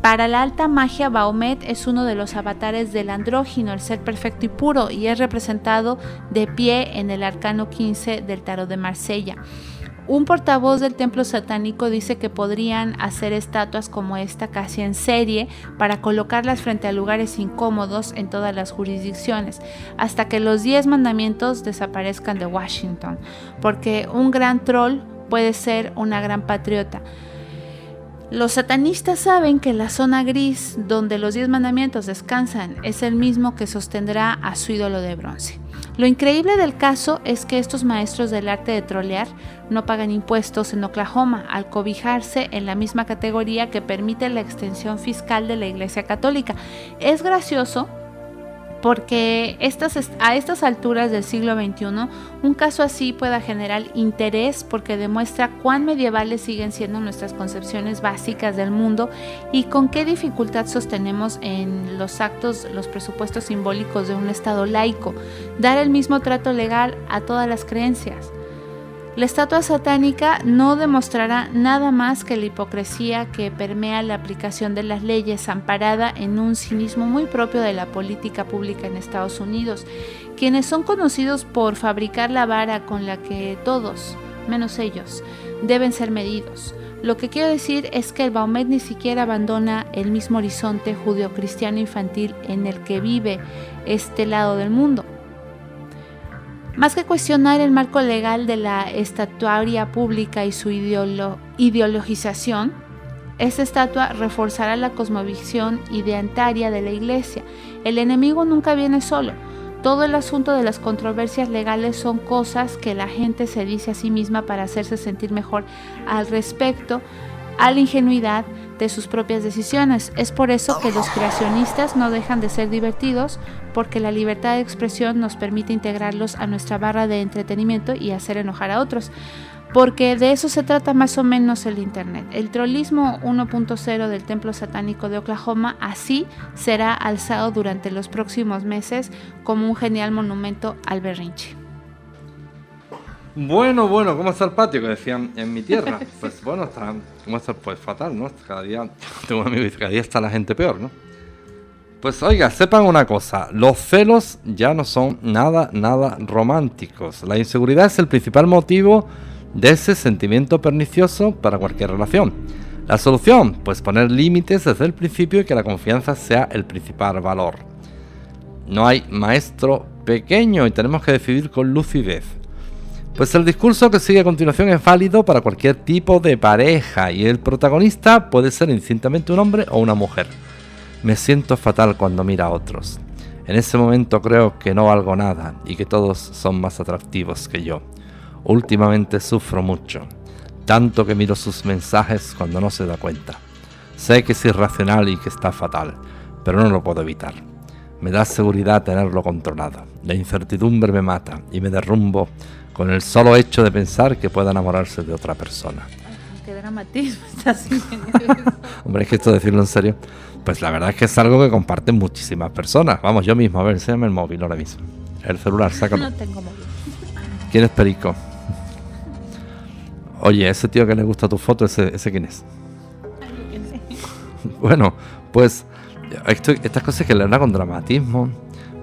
S2: Para la alta magia, Baumet es uno de los avatares del andrógino, el ser perfecto y puro, y es representado de pie en el arcano 15 del tarot de Marsella. Un portavoz del templo satánico dice que podrían hacer estatuas como esta casi en serie para colocarlas frente a lugares incómodos en todas las jurisdicciones, hasta que los 10 mandamientos desaparezcan de Washington, porque un gran troll puede ser una gran patriota. Los satanistas saben que la zona gris donde los 10 mandamientos descansan es el mismo que sostendrá a su ídolo de bronce. Lo increíble del caso es que estos maestros del arte de trolear no pagan impuestos en Oklahoma al cobijarse en la misma categoría que permite la extensión fiscal de la Iglesia Católica. Es gracioso porque a estas alturas del siglo XXI un caso así pueda generar interés porque demuestra cuán medievales siguen siendo nuestras concepciones básicas del mundo y con qué dificultad sostenemos en los actos los presupuestos simbólicos de un Estado laico, dar el mismo trato legal a todas las creencias. La estatua satánica no demostrará nada más que la hipocresía que permea la aplicación de las leyes amparada en un cinismo muy propio de la política pública en Estados Unidos, quienes son conocidos por fabricar la vara con la que todos, menos ellos, deben ser medidos. Lo que quiero decir es que el Baumet ni siquiera abandona el mismo horizonte judeocristiano infantil en el que vive este lado del mundo. Más que cuestionar el marco legal de la estatuaria pública y su ideologización, esta estatua reforzará la cosmovisión ideantaria de la Iglesia. El enemigo nunca viene solo. Todo el asunto de las controversias legales son cosas que la gente se dice a sí misma para hacerse sentir mejor al respecto a la ingenuidad de sus propias decisiones. Es por eso que los creacionistas no dejan de ser divertidos, porque la libertad de expresión nos permite integrarlos a nuestra barra de entretenimiento y hacer enojar a otros. Porque de eso se trata más o menos el Internet. El trollismo 1.0 del templo satánico de Oklahoma así será alzado durante los próximos meses como un genial monumento al berrinche.
S1: Bueno, bueno, ¿cómo está el patio? Que decían en mi tierra. Pues bueno, está, ¿cómo está? Pues fatal, ¿no? Cada día, tengo un amigo que cada día está la gente peor, ¿no? Pues oiga, sepan una cosa, los celos ya no son nada, nada románticos. La inseguridad es el principal motivo de ese sentimiento pernicioso para cualquier relación. La solución, pues poner límites desde el principio y que la confianza sea el principal valor. No hay maestro pequeño y tenemos que decidir con lucidez. Pues el discurso que sigue a continuación es válido para cualquier tipo de pareja y el protagonista puede ser indistintamente un hombre o una mujer. Me siento fatal cuando mira a otros. En ese momento creo que no valgo nada y que todos son más atractivos que yo. Últimamente sufro mucho, tanto que miro sus mensajes cuando no se da cuenta. Sé que es irracional y que está fatal, pero no lo puedo evitar. Me da seguridad tenerlo controlado. La incertidumbre me mata y me derrumbo con el solo hecho de pensar que pueda enamorarse de otra persona.
S2: Qué dramatismo está haciendo.
S1: Hombre, es que esto decirlo en serio, pues la verdad es que es algo que comparten muchísimas personas. Vamos, yo mismo, a ver, enséñame el móvil ahora mismo. El celular, sácalo.
S2: No tengo móvil.
S1: ¿Quién es Perico? Oye, ese tío que le gusta tu foto, ¿ese, ese quién es? Bueno, pues esto- estas cosas que le habla con dramatismo,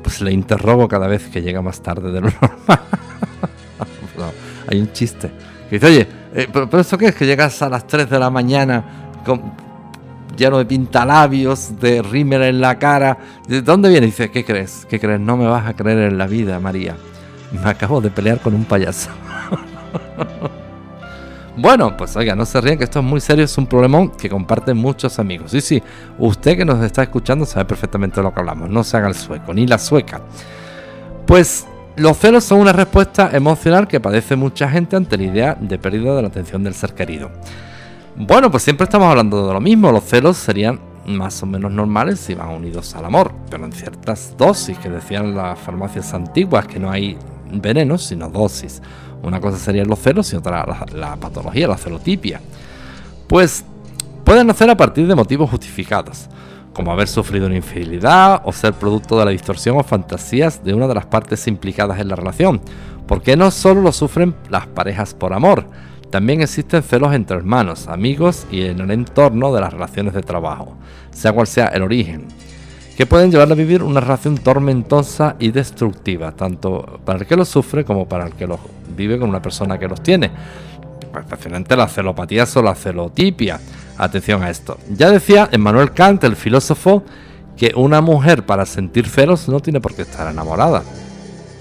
S1: pues le interrogo cada vez que llega más tarde de lo normal. No, hay un chiste que dice, oye, eh, ¿pero, pero esto qué es? Que llegas a las 3 de la mañana con, lleno de pintalabios, de rímel en la cara. ¿De dónde viene? Dice, ¿qué crees? ¿Qué crees? No me vas a creer en la vida, María. Me acabo de pelear con un payaso. Bueno, pues oiga, no se rían que esto es muy serio, es un problemón que comparten muchos amigos. Sí, sí, usted que nos está escuchando sabe perfectamente de lo que hablamos, no se haga el sueco, ni la sueca. Pues los celos son una respuesta emocional que padece mucha gente ante la idea de pérdida de la atención del ser querido. Bueno, pues siempre estamos hablando de lo mismo, los celos serían más o menos normales si van unidos al amor, pero en ciertas dosis que decían las farmacias antiguas que no hay venenos, sino dosis. Una cosa serían los celos y otra la, la patología, la celotipia. Pues pueden nacer a partir de motivos justificados, como haber sufrido una infidelidad o ser producto de la distorsión o fantasías de una de las partes implicadas en la relación, porque no solo lo sufren las parejas por amor, también existen celos entre hermanos, amigos y en el entorno de las relaciones de trabajo, sea cual sea el origen, que pueden llevarle a vivir una relación tormentosa y destructiva, tanto para el que los sufre como para el que los vive con una persona que los tiene. Especialmente la celopatía o la celotipia. Atención a esto. Ya decía Emmanuel Kant, el filósofo, que una mujer para sentir celos no tiene por qué estar enamorada.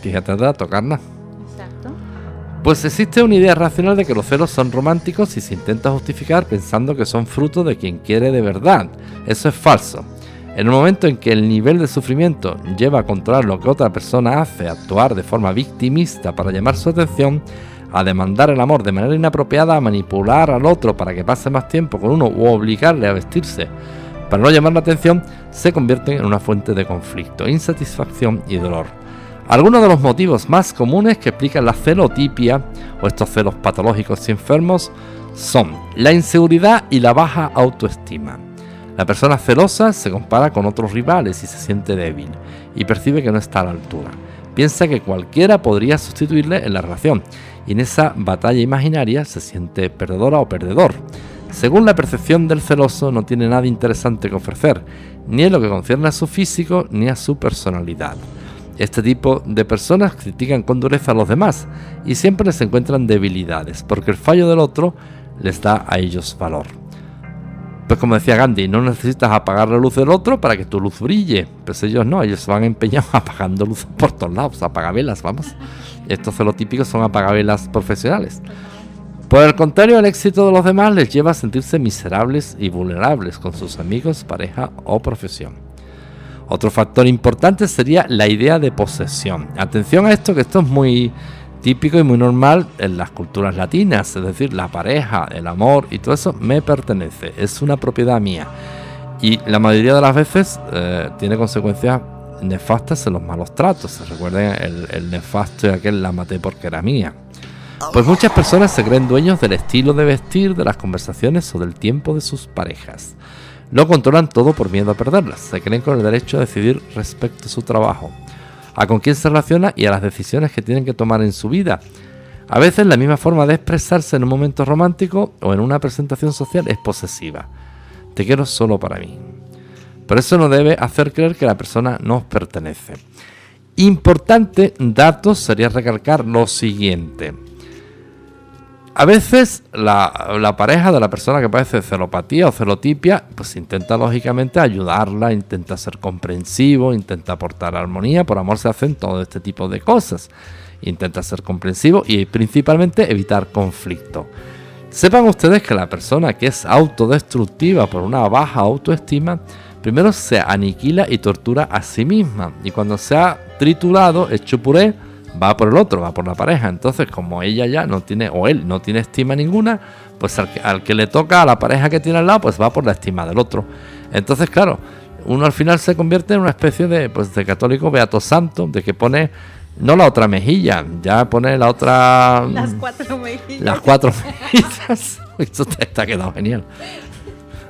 S1: Fíjate de dato, Carna.
S2: Exacto.
S1: Pues existe una idea racional de que los celos son románticos y se intenta justificar pensando que son fruto de quien quiere de verdad. Eso es falso. En el momento en que el nivel de sufrimiento lleva a controlar lo que otra persona hace, actuar de forma victimista para llamar su atención, a demandar el amor de manera inapropiada, a manipular al otro para que pase más tiempo con uno o obligarle a vestirse para no llamar la atención, se convierten en una fuente de conflicto, insatisfacción y dolor. Algunos de los motivos más comunes que explican la celotipia o estos celos patológicos y enfermos son la inseguridad y la baja autoestima. La persona celosa se compara con otros rivales y se siente débil y percibe que no está a la altura. Piensa que cualquiera podría sustituirle en la relación y en esa batalla imaginaria se siente perdedora o perdedor. Según la percepción del celoso no tiene nada interesante que ofrecer, ni en lo que concierne a su físico ni a su personalidad. Este tipo de personas critican con dureza a los demás y siempre les encuentran debilidades, porque el fallo del otro les da a ellos valor. Pues como decía Gandhi, no necesitas apagar la luz del otro para que tu luz brille. Pues ellos no, ellos se van empeñados apagando luz por todos lados, apagavelas, vamos. Estos celotípicos son apagavelas profesionales. Por el contrario, el éxito de los demás les lleva a sentirse miserables y vulnerables con sus amigos, pareja o profesión. Otro factor importante sería la idea de posesión. Atención a esto, que esto es muy típico y muy normal en las culturas latinas, es decir, la pareja, el amor y todo eso me pertenece, es una propiedad mía. Y la mayoría de las veces eh, tiene consecuencias nefastas en los malos tratos. Recuerden el, el nefasto y aquel la maté porque era mía. Pues muchas personas se creen dueños del estilo de vestir, de las conversaciones o del tiempo de sus parejas. Lo controlan todo por miedo a perderlas. Se creen con el derecho a decidir respecto a su trabajo, a con quién se relaciona y a las decisiones que tienen que tomar en su vida. A veces la misma forma de expresarse en un momento romántico o en una presentación social es posesiva. Te quiero solo para mí. Pero eso no debe hacer creer que la persona nos pertenece. Importante dato sería recalcar lo siguiente. A veces la, pareja de la persona que padece celopatía o celotipia, pues intenta lógicamente ayudarla, intenta ser comprensivo, intenta aportar armonía, por amor se hacen todo este tipo de cosas. Intenta ser comprensivo y principalmente evitar conflicto. Sepan ustedes que la persona que es autodestructiva por una baja autoestima, primero se aniquila y tortura a sí misma. Y cuando se ha triturado, hecho puré, va por el otro, va por la pareja. Entonces, como ella ya no tiene, o él no tiene estima ninguna, pues al que, le toca a la pareja que tiene al lado, pues va por la estima del otro. Entonces, claro, uno al final se convierte en una especie de, pues, de católico beato santo, de que pone no la otra mejilla, ya pone la otra.
S2: Las cuatro mejillas.
S1: Las cuatro mejillas. Esto te está quedado genial.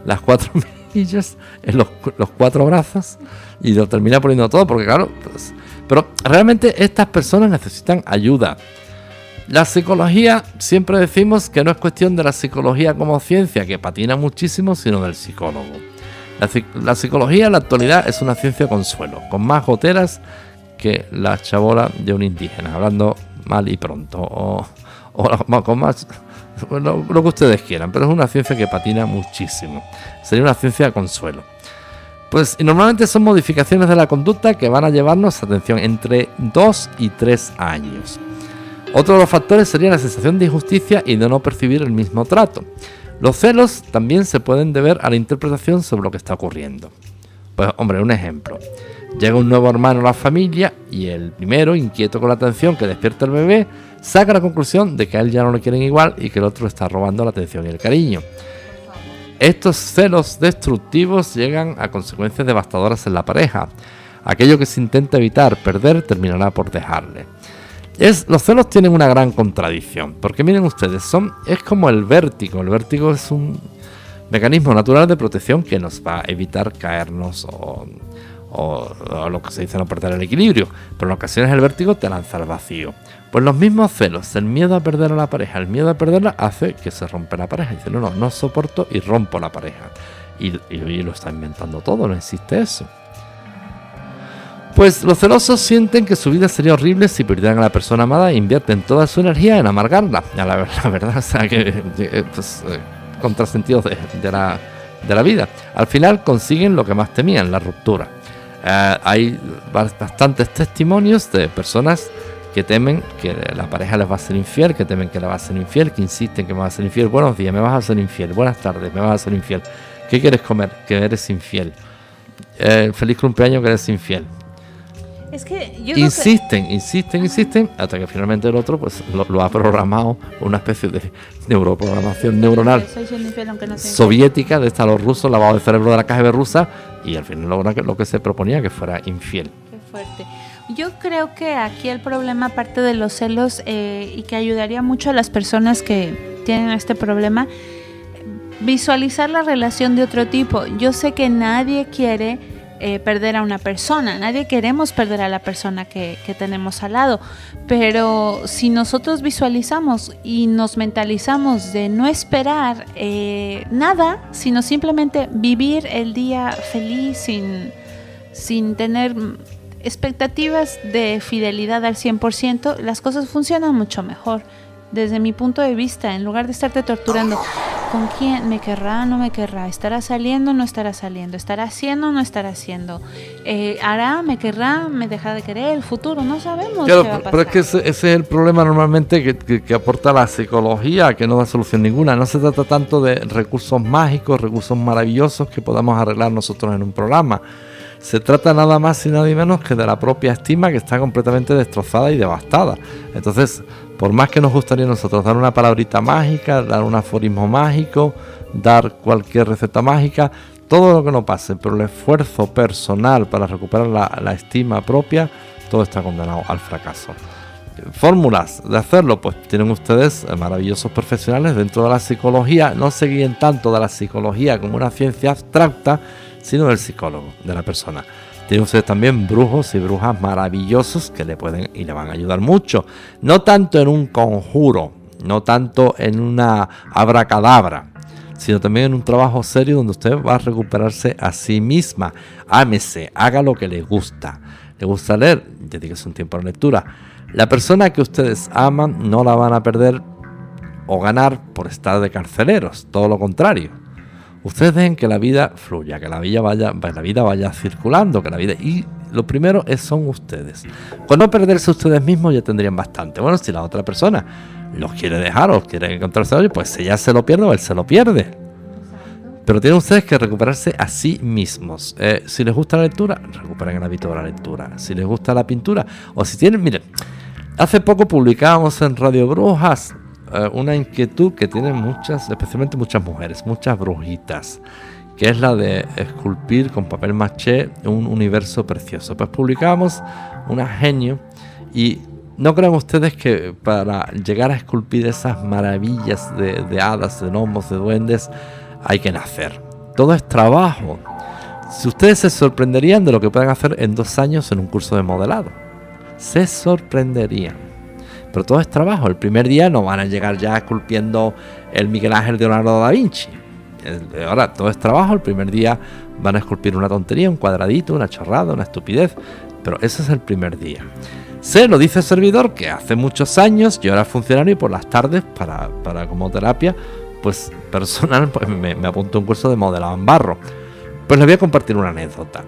S1: Las cuatro mejillas en los, los cuatro brazos y lo termina poniendo todo, porque claro, pues, pero realmente estas personas necesitan ayuda. La psicología, siempre decimos que no es cuestión de la psicología como ciencia, que patina muchísimo, sino del psicólogo. La, psicología en la actualidad es una ciencia consuelo, con más goteras que la chabola de un indígena, hablando mal y pronto, o, con más, lo, lo que ustedes quieran, pero es una ciencia que patina muchísimo. Sería una ciencia de consuelo. Pues normalmente son modificaciones de la conducta que van a llevarnos, atención, entre 2 y 3 años. Otro de los factores sería la sensación de injusticia y de no percibir el mismo trato. Los celos también se pueden deber a la interpretación sobre lo que está ocurriendo. Pues hombre, un ejemplo. Llega un nuevo hermano a la familia y el primero, inquieto con la atención que despierta el bebé, saca la conclusión de que a él ya no le quieren igual y que el otro está robando la atención y el cariño. Estos celos destructivos llegan a consecuencias devastadoras en la pareja. Aquello que se intenta evitar perder terminará por dejarle. Es, los celos tienen una gran contradicción, porque miren ustedes, son, es como el vértigo. El vértigo es un mecanismo natural de protección que nos va a evitar caernos o, o lo que se dice no perder el equilibrio. Pero en ocasiones el vértigo te lanza al vacío. Pues los mismos celos, el miedo a perder a la pareja, el miedo a perderla hace que se rompe la pareja. Dice, no, no, no soporto y rompo la pareja. Y, lo está inventando todo, no existe eso. Pues los celosos sienten que su vida sería horrible si perdieran a la persona amada e invierten toda su energía en amargarla. La, la verdad, o sea, que pues, eh, contrasentidos de, la, de la vida. Al final consiguen lo que más temían, la ruptura. Eh, hay bastantes testimonios de personas que temen que la pareja les va a ser infiel, que temen que la va a ser infiel, que insisten que me va a ser infiel. Buenos días, me vas a ser infiel. Buenas tardes, me vas a ser infiel. ¿Qué quieres comer? Que eres infiel. Eh, feliz cumpleaños que eres infiel.
S2: Es que
S1: insisten, insisten, insisten, hasta que finalmente el otro pues lo, ha programado una especie de neuroprogramación neuronal soviética de esta los rusos, lavado de cerebro de la KGB rusa y al final logra lo que se proponía que fuera infiel.
S2: Qué fuerte. Yo creo que aquí el problema, aparte de los celos, eh, y que ayudaría mucho a las personas que tienen este problema, visualizar la relación de otro tipo. Yo sé que nadie quiere eh, perder a una persona, nadie queremos perder a la persona que, tenemos al lado, pero si nosotros visualizamos y nos mentalizamos de no esperar eh, nada, sino simplemente vivir el día feliz sin, sin tener expectativas de fidelidad al 100%, las cosas funcionan mucho mejor. Desde mi punto de vista, en lugar de estarte torturando, ¿con quién me querrá, no me querrá? ¿Estará saliendo, no estará saliendo? ¿Estará haciendo, no estará haciendo? Eh, ¿Hará, me querrá, me dejará de querer? El futuro, no sabemos.
S1: Pero es que ese, es el problema normalmente que, que aporta la psicología, que no da solución ninguna. No se trata tanto de recursos mágicos, recursos maravillosos que podamos arreglar nosotros en un programa se trata nada más y nada menos que de la propia estima que está completamente destrozada y devastada. Entonces, por más que nos gustaría nosotros dar una palabrita mágica, dar un aforismo mágico, dar cualquier receta mágica, todo lo que no pase, pero el esfuerzo personal para recuperar la, estima propia, todo está condenado al fracaso. Fórmulas de hacerlo, pues tienen ustedes maravillosos profesionales dentro de la psicología. No se guíen tanto de la psicología como una ciencia abstracta, sino del psicólogo, de la persona. Tienen ustedes también brujos y brujas maravillosos que le pueden y le van a ayudar mucho. No tanto en un conjuro, no tanto en una abracadabra, sino también en un trabajo serio donde usted va a recuperarse a sí misma. Ámese, haga lo que le gusta. Le gusta leer, es un tiempo de lectura. La persona que ustedes aman no la van a perder o ganar por estar de carceleros, todo lo contrario. Ustedes dejen que la vida fluya, que la vida vaya, la vida vaya circulando, que la vida y lo primero es son ustedes. Con no perderse ustedes mismos ya tendrían bastante. Bueno, si la otra persona los quiere dejar o quiere encontrarse hoy, pues ella se lo pierde o él se lo pierde. Pero tienen ustedes que recuperarse a sí mismos. Eh, si les gusta la lectura, recuperen el hábito de la lectura. Si les gusta la pintura, o si tienen, miren, hace poco publicábamos en Radio Brujas eh, una inquietud que tienen muchas, especialmente muchas mujeres, muchas brujitas, que es la de esculpir con papel maché un universo precioso. Pues publicamos una genio y ¿No creen ustedes que para llegar a esculpir esas maravillas de, hadas, de gnomos, de duendes, hay que nacer? Todo es trabajo. Si ustedes se sorprenderían de lo que pueden hacer en dos años en un curso de modelado. Se sorprenderían. Pero todo es trabajo. El primer día no van a llegar ya esculpiendo el Miguel Ángel de Leonardo da Vinci. Ahora, todo es trabajo. El primer día van a esculpir una tontería, un cuadradito, una chorrada, una estupidez. Pero ese es el primer día. Se lo dice el servidor que hace muchos años yo era funcionario y por las tardes para, como terapia pues personal pues me, me apunté a un curso de modelado en barro. Pues les voy a compartir una anécdota.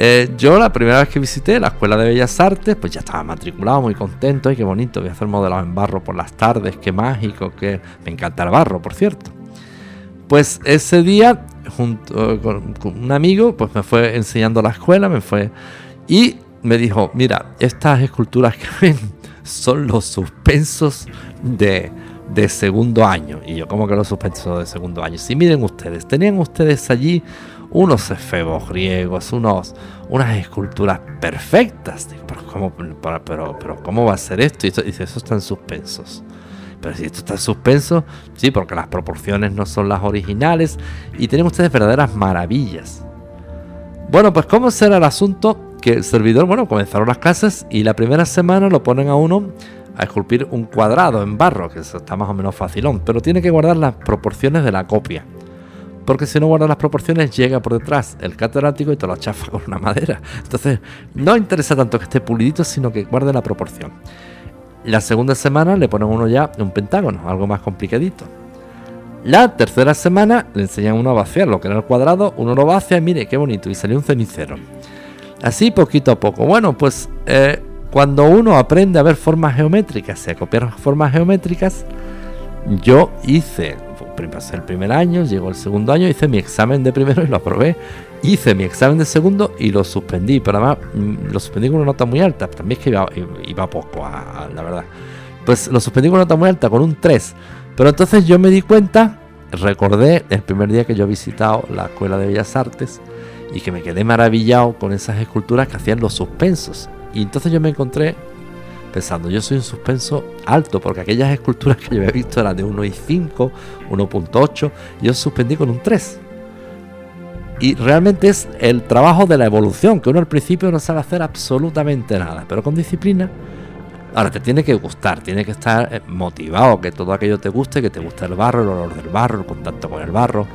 S1: Eh, yo la primera vez que visité la Escuela de Bellas Artes, pues ya estaba matriculado, muy contento, y qué bonito, voy a hacer modelado en barro por las tardes, qué mágico, que me encanta el barro, por cierto. Pues ese día, junto con, con un amigo, pues me fue enseñando la escuela, me fue... Y me dijo, mira, estas esculturas que ven son los suspensos de, segundo año. Y yo, ¿cómo que los suspensos de segundo año? Si miren ustedes, tenían ustedes allí unos efebos griegos, unos, unas esculturas perfectas. Pero ¿cómo, pero, pero, ¿cómo va a ser esto? Y dice, eso están suspensos. Pero si esto está en suspenso, sí, porque las proporciones no son las originales y tienen ustedes verdaderas maravillas. Bueno, pues ¿cómo será el asunto? que el servidor, bueno, comenzaron las clases y la primera semana lo ponen a uno a esculpir un cuadrado en barro, que eso está más o menos facilón, pero tiene que guardar las proporciones de la copia. Porque si no guarda las proporciones, llega por detrás el catedrático y te lo chafa con una madera. Entonces, no interesa tanto que esté pulidito, sino que guarde la proporción. La segunda semana le ponen uno ya un pentágono, algo más complicadito. La tercera semana le enseñan uno a vaciar lo que era el cuadrado, uno lo vacía y mire qué bonito, y salió un cenicero. Así poquito a poco. Bueno, pues eh, cuando uno aprende a ver formas geométricas y a copiar formas geométricas, yo hice, pasé el primer año, llegó el segundo año, hice mi examen de primero y lo aprobé. Hice mi examen de segundo y lo suspendí, pero además mm, lo suspendí con una nota muy alta. También es que iba, poco, la verdad. Pues lo suspendí con una nota muy alta, con un 3. Pero entonces yo me di cuenta, recordé el primer día que yo he visitado la Escuela de Bellas Artes y que me quedé maravillado con esas esculturas que hacían los suspensos. Y entonces yo me encontré yo soy un suspenso alto, porque aquellas esculturas que yo había visto eran de 1,5, 1.8, yo suspendí con un 3. Y realmente es el trabajo de la evolución, que uno al principio no sabe hacer absolutamente nada, pero con disciplina. Ahora te tiene que gustar, tiene que estar eh, motivado, que todo aquello te guste, que te guste el barro, el olor del barro, el contacto con el barro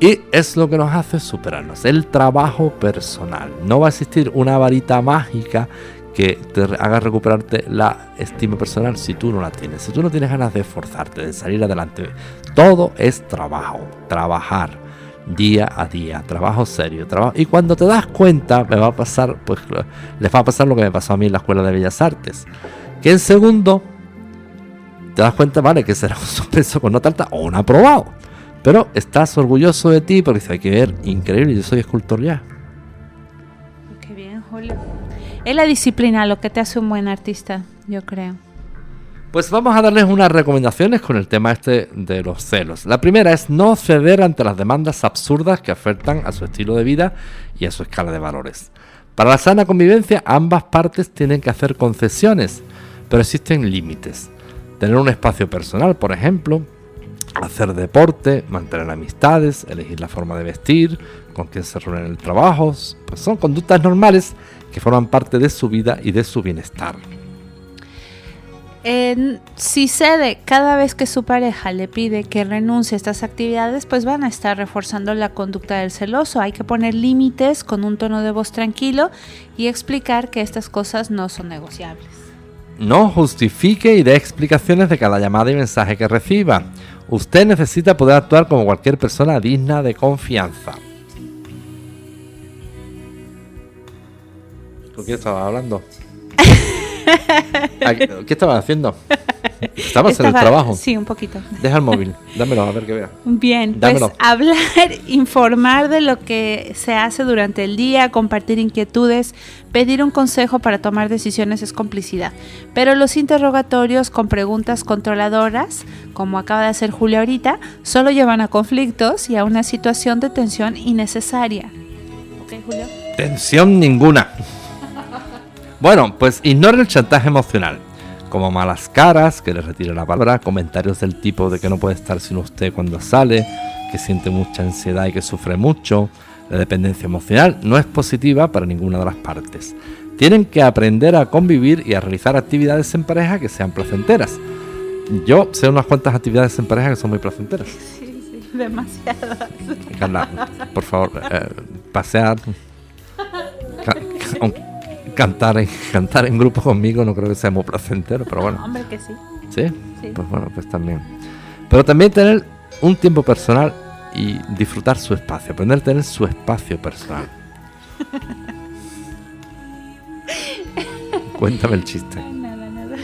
S1: y es lo que nos hace superarnos, el trabajo personal. No va a existir una varita mágica que te haga recuperarte la estima personal si tú no la tienes. Si tú no tienes ganas de esforzarte, de salir adelante. Todo es trabajo, trabajar día a día, trabajo serio, trabajo. Y cuando te das cuenta, me va a pasar, pues les va a pasar lo que me pasó a mí en la Escuela de Bellas Artes. Que en segundo, te das cuenta, vale, que será un suspenso con nota alta o un aprobado pero estás orgulloso de ti porque hay que ver, increíble, yo soy escultor ya.
S2: Qué bien, Julio. Es la disciplina lo que te hace un buen artista, yo creo.
S1: Pues vamos a darles unas recomendaciones con el tema este de los celos. La primera es no ceder ante las demandas absurdas que afectan a su estilo de vida y a su escala de valores. Para la sana convivencia, ambas partes tienen que hacer concesiones, pero existen límites. Tener un espacio personal, por ejemplo, hacer deporte, mantener amistades, elegir la forma de vestir, con quién se reúne en el trabajo, pues son conductas normales que forman parte de su vida y de su bienestar.
S2: En- si cede cada vez que su pareja le pide que renuncie a estas actividades, pues van a estar reforzando la conducta del celoso. Hay que poner límites con un tono de voz tranquilo y explicar que estas cosas no son negociables.
S1: No justifique y dé explicaciones de cada llamada y mensaje que reciba. Usted necesita poder actuar como cualquier persona digna de confianza. ¿Con quién estaba hablando? ¿A ¿Qué estabas haciendo? Estabas en el
S2: Estaba-
S1: trabajo.
S2: Sí, un poquito.
S1: Deja el móvil, dámelo a ver que vea.
S2: Bien, pues
S1: Dámelo.
S2: hablar, informar de lo que se hace durante el día, compartir inquietudes, pedir un consejo para tomar decisiones es complicidad. Pero los interrogatorios con preguntas controladoras, como acaba de hacer Julio ahorita, solo llevan a conflictos y a una situación de tensión innecesaria. ¿Ok, Julio?
S1: Tensión ninguna. Bueno, pues ignore el chantaje emocional. Como malas caras, que le retire la palabra, comentarios del tipo de que no puede estar sin usted cuando sale, que siente mucha ansiedad y que sufre mucho. La dependencia emocional no es positiva para ninguna de las partes. Tienen que aprender a convivir y a realizar actividades en pareja que sean placenteras. Yo sé unas cuantas actividades en pareja que son muy placenteras.
S2: Sí, sí, demasiado.
S1: Carla, por favor, eh, pasear, cantar, en, cantar en grupo conmigo no creo que sea muy placentero, pero bueno,
S2: Hombre, que sí.
S1: ¿sí?
S2: Sí.
S1: Pues bueno, pues también. Pero también tener un tiempo personal y disfrutar su espacio, aprender a tener su espacio personal. Cuéntame el chiste.
S2: Nada, nada.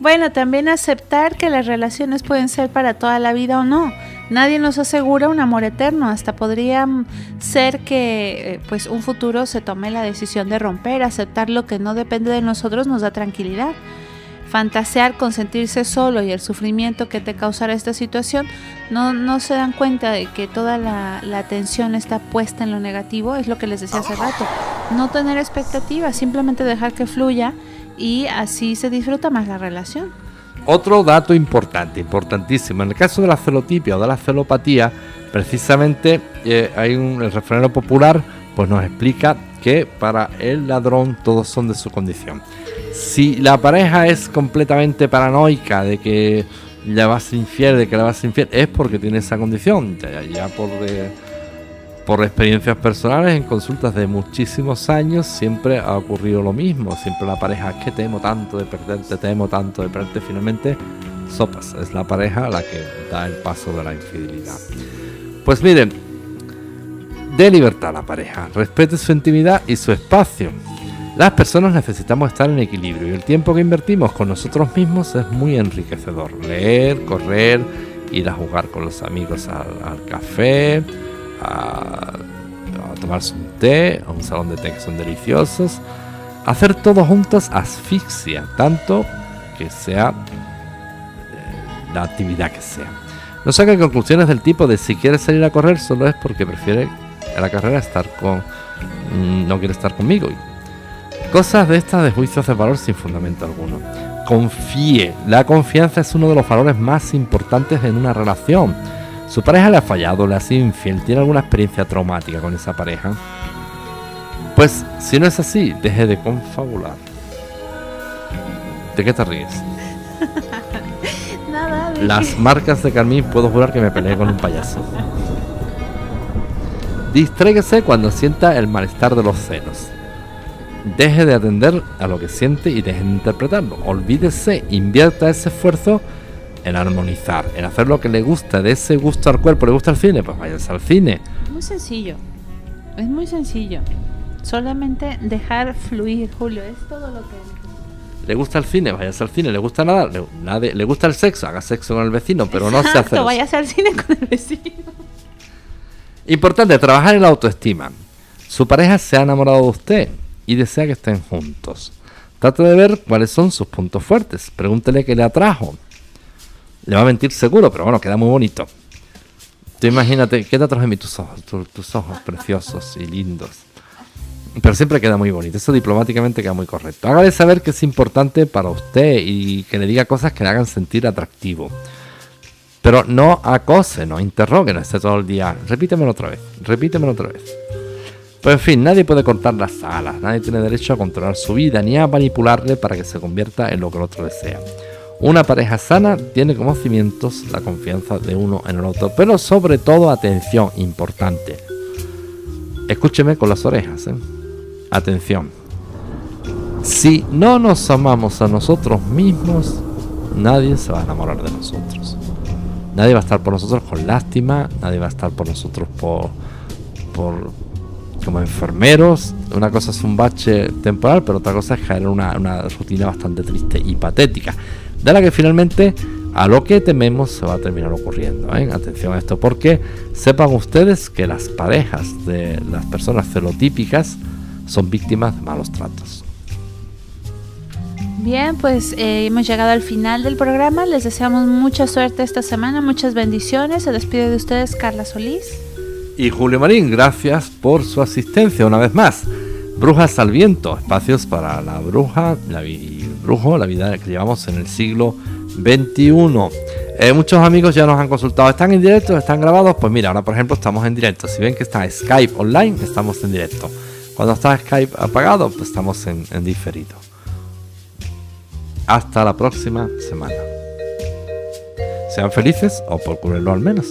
S2: Bueno, también aceptar que las relaciones pueden ser para toda la vida o no. Nadie nos asegura un amor eterno, hasta podría ser que eh, pues un futuro se tome la decisión de romper, aceptar lo que no depende de nosotros nos da tranquilidad. Fantasear con sentirse solo y el sufrimiento que te causará esta situación, no, no se dan cuenta de que toda la, la atención está puesta en lo negativo, es lo que les decía hace rato. No tener expectativas, simplemente dejar que fluya y así se disfruta más la relación.
S1: Otro dato importante, importantísimo. En el caso de la celotipia o de la celopatía, precisamente eh, hay un el refranero popular, pues nos explica que para el ladrón todos son de su condición. Si la pareja es completamente paranoica de que le va a ser infiel, de que le va a ser infiel, es porque tiene esa condición. Ya, ya por, eh, por experiencias personales, en consultas de muchísimos años, siempre ha ocurrido lo mismo. Siempre la pareja, es que te amo tanto de perderte, te amo tanto de perderte. Finalmente, sopas, es la pareja la que da el paso de la infidelidad. Pues miren, de libertad a la pareja, respete su intimidad y su espacio. Las personas necesitamos estar en equilibrio y el tiempo que invertimos con nosotros mismos es muy enriquecedor. Leer, correr, ir a jugar con los amigos al, al café, a, a tomarse un té, a un salón de té que son deliciosos. Hacer todo juntos asfixia, tanto que sea eh, la actividad que sea. No saquen conclusiones del tipo de si quiere salir a correr solo es porque prefiere en la carrera estar con... mm, no quiere estar conmigo. Cosas de estas de juicios de valor sin fundamento alguno. Confíe. La confianza es uno de los valores más importantes en una relación. Su pareja le ha fallado, le ha sido infiel, tiene alguna experiencia traumática con esa pareja. Pues si no es así, deje de confabular. ¿De qué te ríes?
S2: Nada, de
S1: Las marcas de Carmín puedo jurar que me peleé con un payaso. Distréguese cuando sienta el malestar de los celos. Deje de atender a lo que siente y deje de interpretarlo. Olvídese, invierta ese esfuerzo en armonizar, en hacer lo que le gusta, de ese gusto al cuerpo. ¿Le gusta el cine? Pues váyase al cine.
S2: Muy sencillo. Es muy sencillo. Solamente dejar fluir, Julio. Es todo lo que.
S1: ¿Le gusta el cine? Váyase al cine. ¿Le gusta nadar? Le, nade- ¿Le gusta el sexo? Haga sexo con el vecino, pero no se hace.
S2: Vayas al cine con el vecino.
S1: Importante, trabajar en la autoestima. Su pareja se ha enamorado de usted y desea que estén juntos. Trate de ver cuáles son sus puntos fuertes. Pregúntele qué le atrajo. Le va a mentir seguro, pero bueno, queda muy bonito. Tú imagínate, ¿qué te atrajo en mí? Tus ojos, tu- tus ojos preciosos y lindos. Pero siempre queda muy bonito. Eso diplomáticamente queda muy correcto. Hágale saber que es importante para usted y que le diga cosas que le hagan sentir atractivo. Pero no acose, no interrogue, no esté todo el día. Repítemelo otra vez, repítemelo otra vez. Pues en fin, nadie puede cortar las alas, nadie tiene derecho a controlar su vida ni a manipularle para que se convierta en lo que el otro desea. Una pareja sana tiene como cimientos la confianza de uno en el otro, pero sobre todo atención, importante. Escúcheme con las orejas, ¿eh? Atención. Si no nos amamos a nosotros mismos, nadie se va a enamorar de nosotros. Nadie va a estar por nosotros con lástima, nadie va a estar por nosotros por, por como enfermeros. Una cosa es un bache temporal, pero otra cosa es caer en una, una rutina bastante triste y patética de la que finalmente a lo que tememos se va a terminar ocurriendo. ¿eh? Atención a esto, porque sepan ustedes que las parejas de las personas celotípicas son víctimas de malos tratos.
S2: Bien, pues eh, hemos llegado al final del programa. Les deseamos mucha suerte esta semana, muchas bendiciones. Se despide de ustedes Carla Solís.
S1: Y Julio Marín, gracias por su asistencia una vez más. Brujas al viento, espacios para la bruja la y brujo, la vida que llevamos en el siglo XXI. Eh, muchos amigos ya nos han consultado, ¿están en directo? ¿Están grabados? Pues mira, ahora por ejemplo estamos en directo. Si ven que está Skype online, estamos en directo. Cuando está Skype apagado, pues estamos en, diferido. Hasta la próxima semana. Sean felices o procúrenlo al menos.